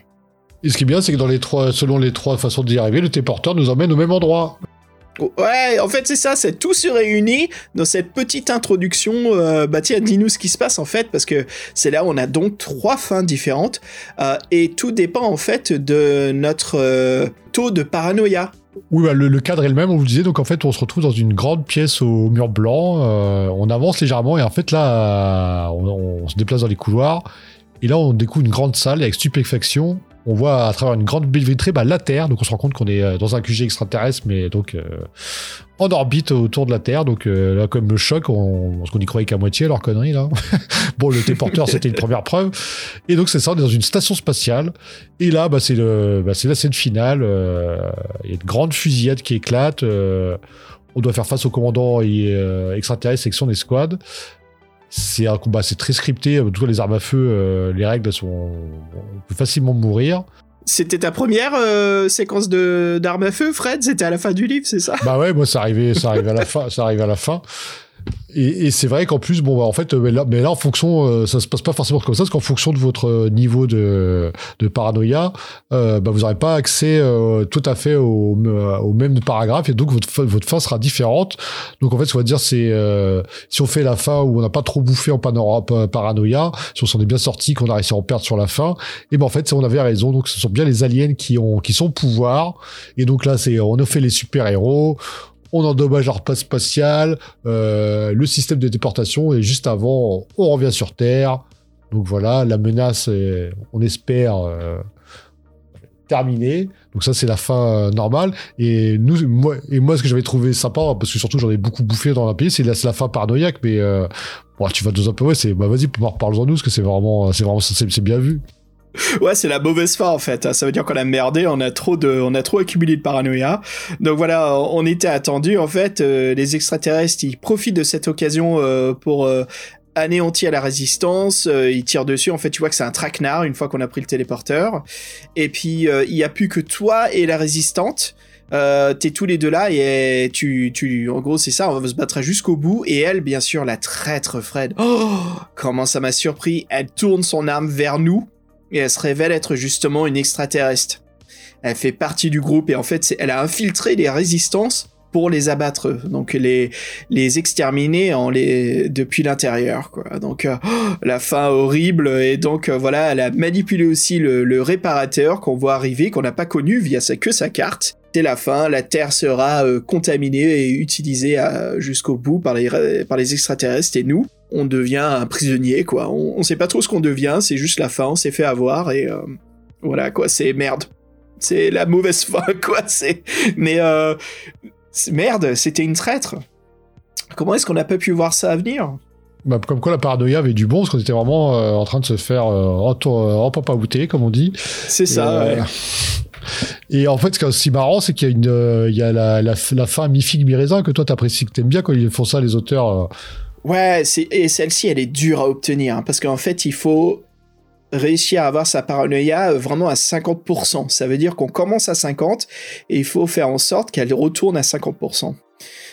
Et ce qui est bien, c'est que dans les trois, selon les trois façons d'y arriver, le téléporteur nous emmène au même endroit. Ouais, en fait c'est ça, c'est tout se réunit dans cette petite introduction. Euh, bah tiens, dis-nous ce qui se passe en fait, parce que c'est là où on a donc trois fins différentes, euh, et tout dépend en fait de notre taux de paranoïa. Oui, bah, le, cadre est le même, on vous le disait. Donc en fait, on se retrouve dans une grande pièce au mur blanc. euh, on avance légèrement et en fait là, on se déplace dans les couloirs. Et là, on découvre une grande salle avec stupéfaction. On voit à travers une grande baie vitrée bah, la Terre. Donc on se rend compte qu'on est euh, dans un QG extraterrestre, mais donc euh, en orbite autour de la Terre. Donc euh, là, comme le choc, on, parce qu'on croyait qu'à moitié, leur connerie là. bon, le téléporteur, c'était une première preuve. Et donc c'est ça, on est dans une station spatiale. Et là, bah, bah, c'est la scène finale. Il y a une grande fusillade qui éclate. on doit faire face au commandant et, extraterrestre section escouade. C'est un combat, c'est très scripté. En tout cas, les armes à feu, euh, les règles sont, on peut facilement mourir. C'était ta première euh, séquence de d'armes à feu, Fred? C'était à la fin du livre, c'est ça? Bah ouais, moi ça arrivait, ça arrive à la fin, ça arrive à la fin. Et, et c'est vrai qu'en plus, bon, bah, en fait, euh, mais là, mais là, en fonction, euh, ça se passe pas forcément comme ça, parce qu'en fonction de votre euh, niveau de, de paranoïa, euh, bah, vous n'aurez pas accès euh, tout à fait au, euh, au même paragraphe, et donc votre, votre fin sera différente. Donc en fait, ce qu'on va dire, c'est si on fait la fin où on n'a pas trop bouffé en paranoïa, si on s'en est bien sorti, qu'on a réussi à en perdre sur la fin, et ben en fait, on avait raison. Donc ce sont bien les aliens qui ont qui sont pouvoir, et donc là, c'est on a fait les super héros on endommage leur passe spatial, euh, le système de déportation, et juste avant, on revient sur Terre. Donc voilà, la menace, est, on espère, euh, terminée. Donc ça, c'est la fin euh, normale. Et nous, moi, et moi, ce que j'avais trouvé sympa, parce que surtout j'en ai beaucoup bouffé dans la pays, c'est la, la fin paranoïaque. Mais euh, bon, tu vas deux un peu, ouais, c'est, bah vas-y, parle-en nous, parce que c'est vraiment, c'est vraiment, c'est bien vu. Ouais, c'est la mauvaise fin en fait. Ça veut dire qu'on a merdé, on a trop de, on a trop accumulé de paranoïa. Donc voilà, on était attendu en fait. euh, les extraterrestres, ils profitent de cette occasion euh, pour euh, anéantir la résistance. euh, ils tirent dessus. En fait, tu vois que c'est un traquenard une fois qu'on a pris le téléporteur. Et puis euh, il y a plus que toi et la résistante. Euh, t'es tous les deux là et tu, tu, en gros c'est ça, on va se battre jusqu'au bout. Et elle, bien sûr, la traître Fred. Oh, comment ça m'a surpris. Elle tourne son arme vers nous et elle se révèle être justement une extraterrestre. Elle fait partie du groupe et en fait, elle a infiltré les résistances pour les abattre, donc les les exterminer en les depuis l'intérieur. Donc euh, oh, la fin horrible et donc euh, voilà, elle a manipulé aussi le, réparateur qu'on voit arriver qu'on n'a pas connu via que sa carte. La fin, la Terre sera euh, contaminée et utilisée à- jusqu'au bout par les ré- par les extraterrestres et nous on devient un prisonnier, quoi. On, on sait pas trop ce qu'on devient, c'est juste la fin, on s'est fait avoir et euh, voilà, quoi. C'est merde. C'est la mauvaise fin, quoi. C'est mais euh, merde, c'était une traître. Comment est-ce qu'on n'a pas pu voir ça à venir? Bah, comme quoi la paranoïa avait du bon, parce qu'on était vraiment euh, en train de se faire euh, en, en papaouter, comme on dit. C'est ça. Et, euh, ouais. Et en fait, ce qui est aussi marrant, c'est qu'il y a une, euh, la, fin mi-figue mi-raisin que toi t'apprécies, que t'aimes bien quand ils font ça les auteurs. euh. Ouais, et celle-ci, elle est dure à obtenir hein, parce qu'en fait, il faut réussir à avoir sa paranoïa euh, vraiment à 50%. Ça veut dire qu'on commence à 50 et il faut faire en sorte qu'elle retourne à 50%.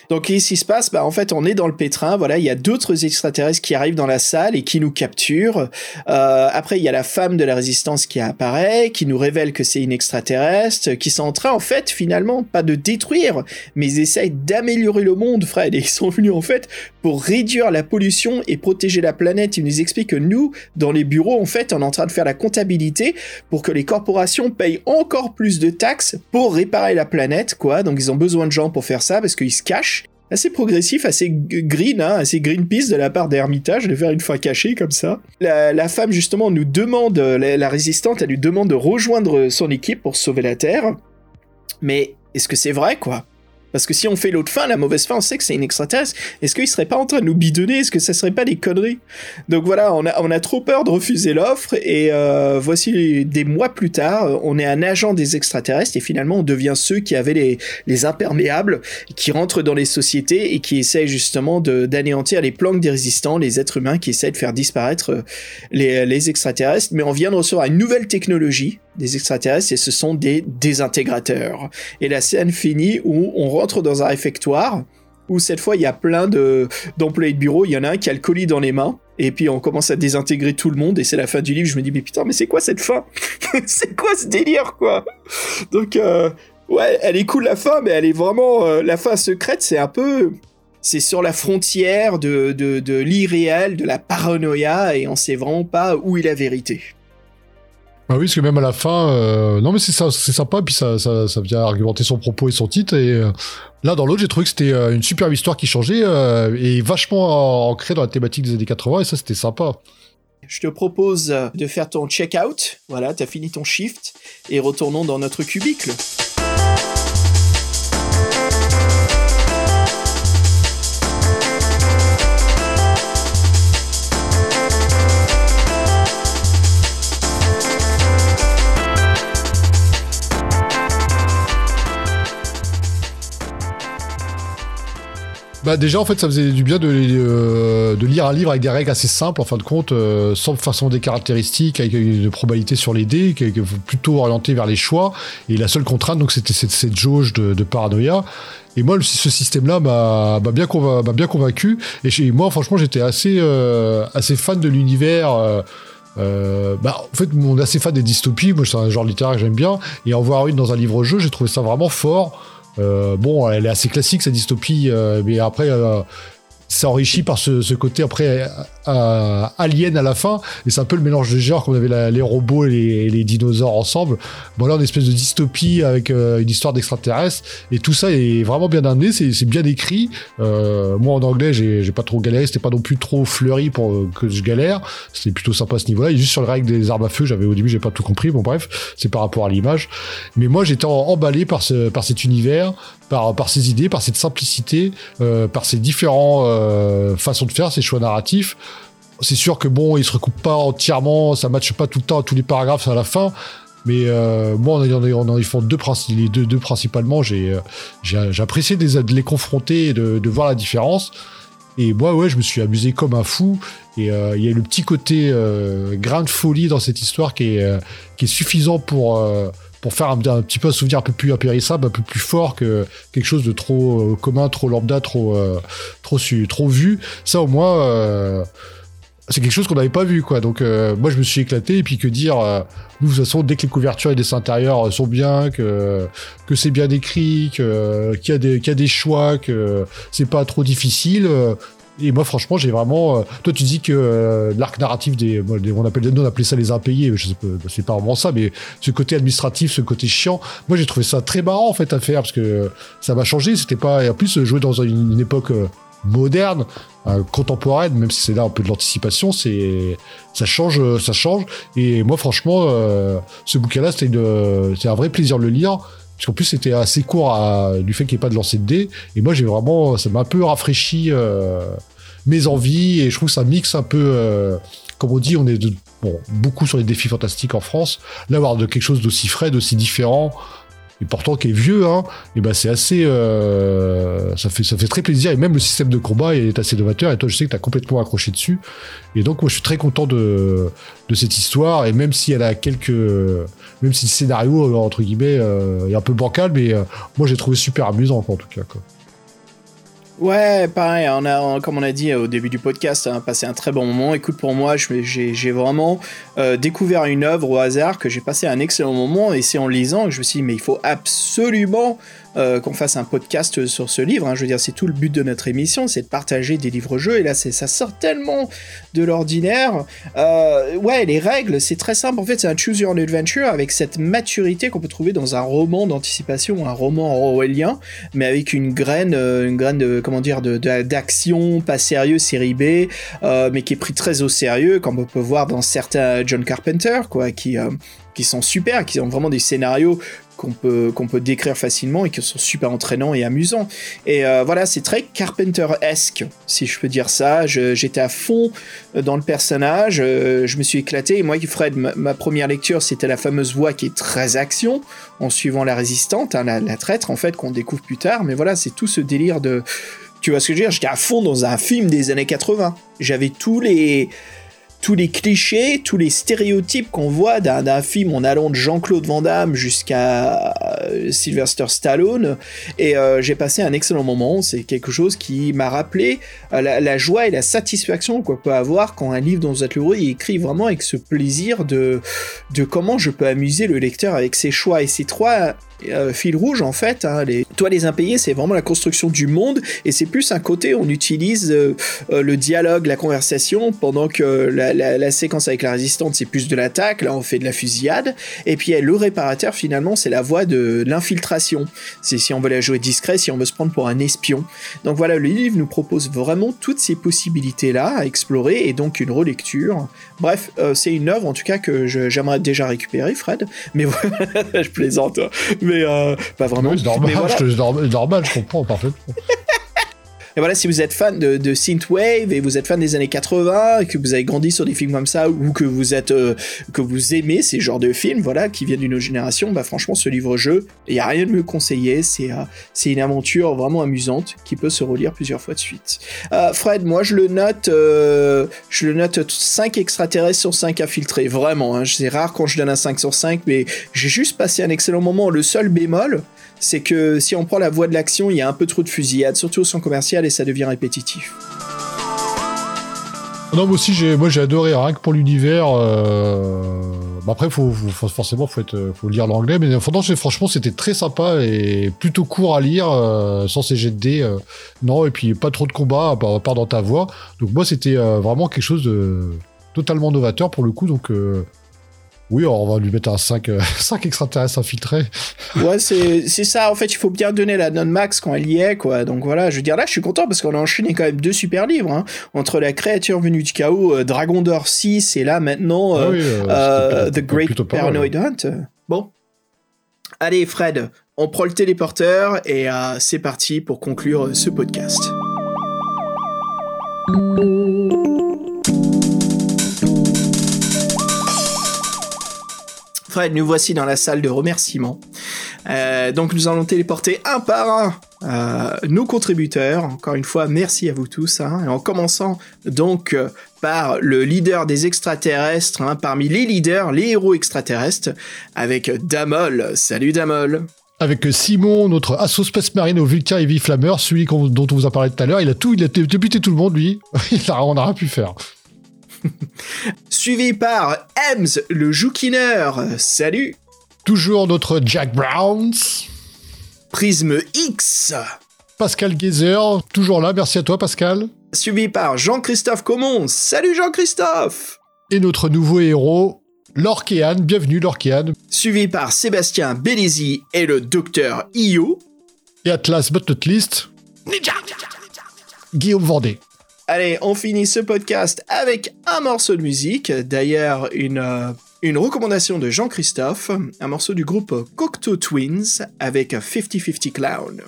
Donc, qu'est-ce qui se passe? Bah, en fait, on est dans le pétrin. Voilà, il y a d'autres extraterrestres qui arrivent dans la salle et qui nous capturent. Euh, après, il y a la femme de la résistance qui apparaît, qui nous révèle que c'est une extraterrestre, qui sont en train, en fait, finalement, pas de détruire, mais ils essayent d'améliorer le monde, Fred. Et ils sont venus, en fait, pour réduire la pollution et protéger la planète. Ils nous expliquent que nous, dans les bureaux, en fait, on est en train de faire la comptabilité pour que les corporations payent encore plus de taxes pour réparer la planète, quoi. Donc, ils ont besoin de gens pour faire ça parce qu'ils se cachent assez progressif, assez green, hein, assez Greenpeace de la part d'Hermitage de faire une fois caché comme ça. La, femme justement nous demande, euh, la résistante, elle lui demande de rejoindre son équipe pour sauver la Terre. Mais est-ce que c'est vrai quoi? Parce que si on fait l'autre fin, la mauvaise fin, on sait que c'est une extraterrestre. Est-ce qu'il serait pas en train de nous bidonner? Est-ce que ça serait pas des conneries? Donc voilà, on a, trop peur de refuser l'offre et euh, voici des mois plus tard, on est un agent des extraterrestres et finalement on devient ceux qui avaient les, les imperméables qui rentrent dans les sociétés et qui essayent justement d'anéantir les planques des résistants, les êtres humains qui essayent de faire disparaître euh, les, les extraterrestres. Mais on vient de recevoir une nouvelle technologie des extraterrestres et ce sont des désintégrateurs. Et la scène finit où on rentre dans un réfectoire où cette fois il y a plein de d'employés de bureau, il y en a un qui a le colis dans les mains. Et puis on commence à désintégrer tout le monde et c'est la fin du livre. Je me dis mais putain mais c'est quoi cette fin? C'est quoi ce délire quoi? Donc euh, Ouais, elle est cool la fin, mais elle est vraiment euh, la fin secrète. C'est un peu, c'est sur la frontière de de, de l'irréel, de la paranoïa, et on sait vraiment pas où est la vérité. Ah oui, parce que même à la fin, euh, non mais c'est ça, c'est sympa, puis ça, ça, ça vient argumenter son propos et son titre. Et euh, là, dans l'autre, j'ai trouvé que c'était euh, une superbe histoire qui changeait euh, et vachement ancrée dans la thématique des années 80, et ça, c'était sympa. je te propose de faire ton check-out. Voilà, t'as fini ton shift et retournons dans notre cubicle. Bah déjà en fait ça faisait du bien de, euh, de lire un livre avec des règles assez simples en fin de compte, euh, sans façon des caractéristiques, avec une probabilité sur les dés, qui est plutôt orienté vers les choix. Et la seule contrainte donc c'était cette, cette jauge de, de paranoïa. Et moi, ce système-là m'a bien, convaincu, bien convaincu. Et chez moi, franchement, j'étais assez, euh, assez fan de l'univers. Euh, euh, bah, en fait, on est assez fan des dystopies. Moi, c'est un genre littéraire que j'aime bien. Et en voir une dans un livre-jeu, j'ai trouvé ça vraiment fort. Euh, bon, elle est assez classique, cette dystopie, euh, mais après, euh, ça enrichit par ce, côté après euh, alien à la fin. Et c'est un peu le mélange de genres qu'on avait les robots et les, dinosaures ensemble. Bon là une espèce de dystopie avec euh, une histoire d'extraterrestres. Et tout ça est vraiment bien amené c'est bien écrit. Euh, moi en anglais j'ai pas trop galéré. C'était pas non plus trop fleuri pour que je galère. C'était plutôt sympa à ce niveau là juste sur le règle des armes à feu j'avais au début j'ai pas tout compris. Bon bref c'est par rapport à l'image. Mais moi j'étais emballé par ce par cet univers par, ses idées, par cette simplicité, euh, par ses différents euh, façons de faire, ses choix narratifs. C'est sûr que bon, il se recoupe pas entièrement, ça matche pas tout le temps tous les paragraphes à la fin. Mais euh, moi, en, en, en, font deux, les deux, deux principalement, j'ai apprécié de les, de les confronter et de, de, voir la différence. Et moi, ouais, je me suis amusé comme un fou. Et il y a le petit côté euh, grain de folie dans cette histoire qui est, qui est suffisant pour, pour faire un, petit peu un souvenir un peu plus impérissable, un peu plus fort que quelque chose de trop euh, commun, trop lambda, trop euh, trop vu. Ça au moins euh, c'est quelque chose qu'on n'avait pas vu quoi. Donc moi je me suis éclaté et puis que dire nous de toute façon dès que les couvertures et les intérieurs sont bien, que que c'est bien écrit, qu'il y a des qu'il y a des choix, que c'est pas trop difficile. Euh, et moi, franchement, j'ai vraiment. Euh, toi, tu dis que euh, l'arc narratif des, on appelle, on appelait ça les impayés. Je sais pas, c'est pas vraiment ça, mais ce côté administratif, ce côté chiant. Moi, j'ai trouvé ça très marrant en fait à faire parce que ça m'a changé. C'était pas. Et en plus, jouer dans une, époque euh, moderne, euh, contemporaine, même si c'est là un peu de l'anticipation, c'est ça change, ça change. Et moi, franchement, euh, ce bouquin-là, c'est un vrai plaisir de le lire. Parce qu'en plus, c'était assez court du fait qu'il n'y ait pas de lancer de dés. Et moi, j'ai vraiment, ça m'a un peu rafraîchi euh, mes envies. Et je trouve que ça mixe un peu, euh, comme on dit, on est bon, beaucoup sur les défis fantastiques en France. Là, avoir de quelque chose d'aussi frais, d'aussi différent, et pourtant qui est vieux, hein, et ben c'est assez, euh, ça fait ça fait très plaisir. Et même le système de combat est assez novateur. Et toi, je sais que tu as complètement accroché dessus. Et donc, moi, je suis très content de de cette histoire. Et même si elle a quelques, même si le scénario entre guillemets euh, est un peu bancal, mais euh, moi, j'ai trouvé super amusant en tout cas. Ouais, pareil, on a, comme on a dit au début du podcast, on a passé un très bon moment. Écoute, pour moi, j'ai vraiment euh, découvert une œuvre au hasard que j'ai passé un excellent moment et c'est en lisant que je me suis dit, mais il faut absolument euh, qu'on fasse un podcast sur ce livre. Hein. Je veux dire, c'est tout le but de notre émission, c'est de partager des livres-jeux. Et là, ça sort tellement de l'ordinaire. Euh, ouais, les règles, c'est très simple. En fait, c'est un choose your adventure avec cette maturité qu'on peut trouver dans un roman d'anticipation, un roman orwellien, mais avec une graine, euh, une graine de, comment dire, d'action, pas sérieux, série B, mais qui est pris très au sérieux, comme on peut voir dans certains John Carpenter, quoi, qui qui sont super, qui ont vraiment des scénarios qu'on peut, qu'on peut décrire facilement et qui sont super entraînants et amusants. Et euh, voilà, c'est très Carpenter-esque, si je peux dire ça. J'étais à fond dans le personnage, euh, je me suis éclaté. Et moi, Fred, ma, ma première lecture, c'était la fameuse voix qui est très action, en suivant la résistante, hein, la, la traître, en fait, qu'on découvre plus tard. Mais voilà, c'est tout ce délire de... Tu vois ce que je veux dire? J'étais à fond dans un film des années 80. J'avais tous les tous les clichés, tous les stéréotypes qu'on voit d'un film en allant de Jean-Claude Van Damme jusqu'à euh, Sylvester Stallone. Et euh, j'ai passé un excellent moment. C'est quelque chose qui m'a rappelé euh, la, joie et la satisfaction qu'on peut avoir quand un livre dont vous êtes l'heureux il écrit vraiment avec ce plaisir de, comment je peux amuser le lecteur avec ses choix. Et ces trois euh, fil rouge en fait. Hein, les... Toi les impayés, c'est vraiment la construction du monde et c'est plus un côté on utilise euh, euh, le dialogue, la conversation, pendant que la, séquence avec la résistante c'est plus de l'attaque. Là on fait de la fusillade et puis le réparateur finalement c'est la voie de l'infiltration. C'est si on veut la jouer discret, si on veut se prendre pour un espion. Donc voilà, le livre nous propose vraiment toutes ces possibilités là à explorer et donc une relecture. Bref, euh, c'est une œuvre en tout cas que j'aimerais déjà récupérer, Fred. Mais voilà, je plaisante, hein. Mais euh, pas vraiment. Oui, normal, voilà. je, normal, je comprends parfaitement. Et voilà, si vous êtes fan de, de synthwave et vous êtes fan des années 80 et que vous avez grandi sur des films comme ça ou que vous êtes euh, que vous aimez ces genres de films, voilà, qui viennent d'une autre génération, bah franchement, ce livre-jeu, il y a rien de mieux conseiller. C'est euh, c'est une aventure vraiment amusante qui peut se relire plusieurs fois de suite. Euh, Fred, moi je le note, je le note 5 extraterrestres sur 5 infiltrés, vraiment. Hein, c'est rare quand je donne un 5 sur 5, mais j'ai juste passé un excellent moment. Le seul bémol, c'est que si on prend la voie de l'action, il y a un peu trop de fusillade, surtout au son commercial, et ça devient répétitif. Non, moi aussi, j'ai, moi j'ai adoré rien que pour l'univers. Euh... bah après, faut, forcément, faut faut lire l'anglais, mais c'est- franchement, c'était très sympa et plutôt court à lire, euh, sans ces jets de dés. euh, non, et puis pas trop de combats, à part, dans ta voix. Donc moi, c'était euh, vraiment quelque chose de totalement novateur pour le coup. Donc euh, oui, on va lui mettre un 5, euh, 5 extraterrestres infiltrés. Ouais, c'est c'est ça. En fait, il faut bien donner la non max quand elle y est, quoi. Donc voilà, je veux dire là, je suis content parce qu'on a enchaîné quand même deux super livres, hein. entre la créature venue du chaos, euh, Dragon d'or 6 et là maintenant Ah euh, oui, euh, euh, The Great mal, Paranoid Hunt. Bon, allez Fred, on prend le téléporteur et c'est parti pour conclure ce podcast. Fred, nous voici dans la salle de remerciements. Euh, donc nous allons téléporter un par un euh, nos contributeurs. Encore une fois, merci à vous tous. hein. Et en commençant donc euh, par le leader des extraterrestres, hein, parmi les leaders, les héros extraterrestres, avec Damol. Salut Damol. Avec Simon, notre assaut Space Marine au Vulcain Heavy Flammer, celui dont on vous a parlé tout à l'heure, il a tout, il a débuté tout le monde, lui. On n'a rien pu faire. Suivi par Ems, le joukineur. Salut. Toujours notre Jack Browns. Prisme X. Pascal Geyser, toujours là, merci à toi Pascal. Suivi par Jean-Christophe Comon. Salut Jean-Christophe. Et notre nouveau héros, Lorkéane, bienvenue Lorkéane. Suivi par Sébastien Bélézy et le docteur Io. Et Atlas but not least, Guillaume Vendée. Allez, on finit ce podcast avec un morceau de musique. D'ailleurs, une, euh, une recommandation de Jean-Christophe, un morceau du groupe Cocteau Twins avec 50-50 Clown.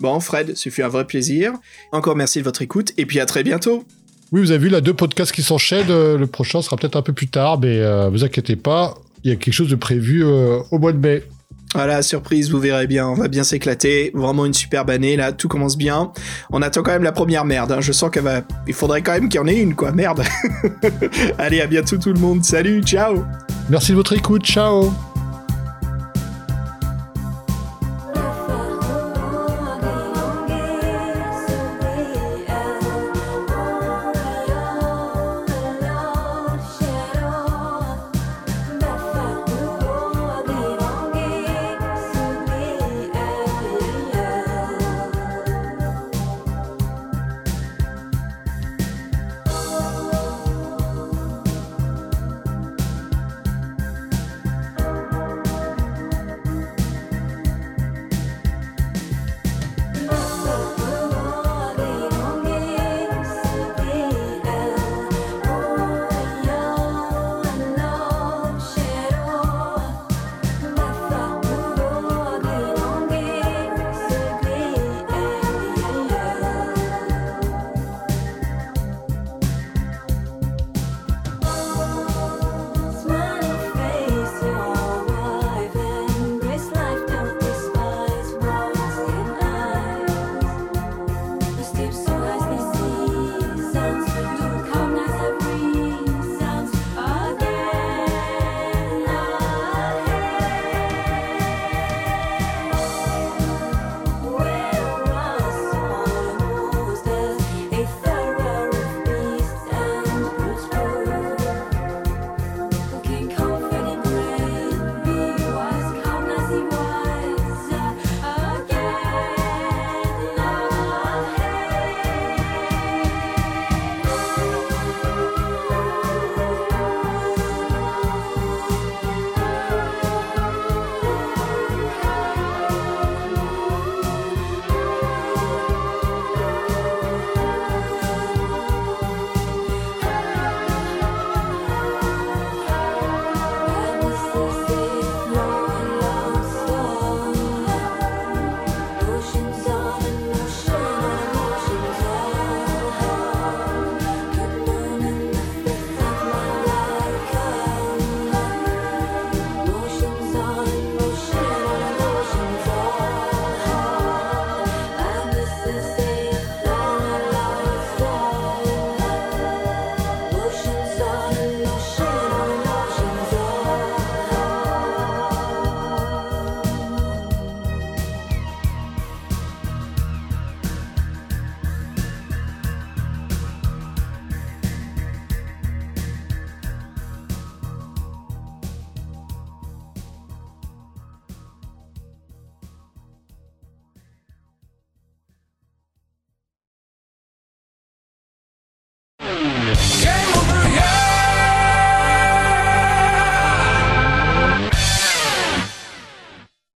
Bon, Fred, ce fut un vrai plaisir. Encore merci de votre écoute et puis à très bientôt. Oui, vous avez vu, là, deux podcasts qui s'enchaînent. Euh, Le prochain sera peut-être un peu plus tard, mais euh, vous inquiétez pas, il y a quelque chose de prévu euh, au mois de mai. Voilà, surprise, vous verrez bien, on va bien s'éclater. Vraiment une superbe année, là, tout commence bien. On attend quand même la première merde, hein. je sens qu'elle va... Il faudrait quand même qu'il y en ait une, quoi, merde. Allez, à bientôt tout le monde, salut, ciao Merci de votre écoute, ciao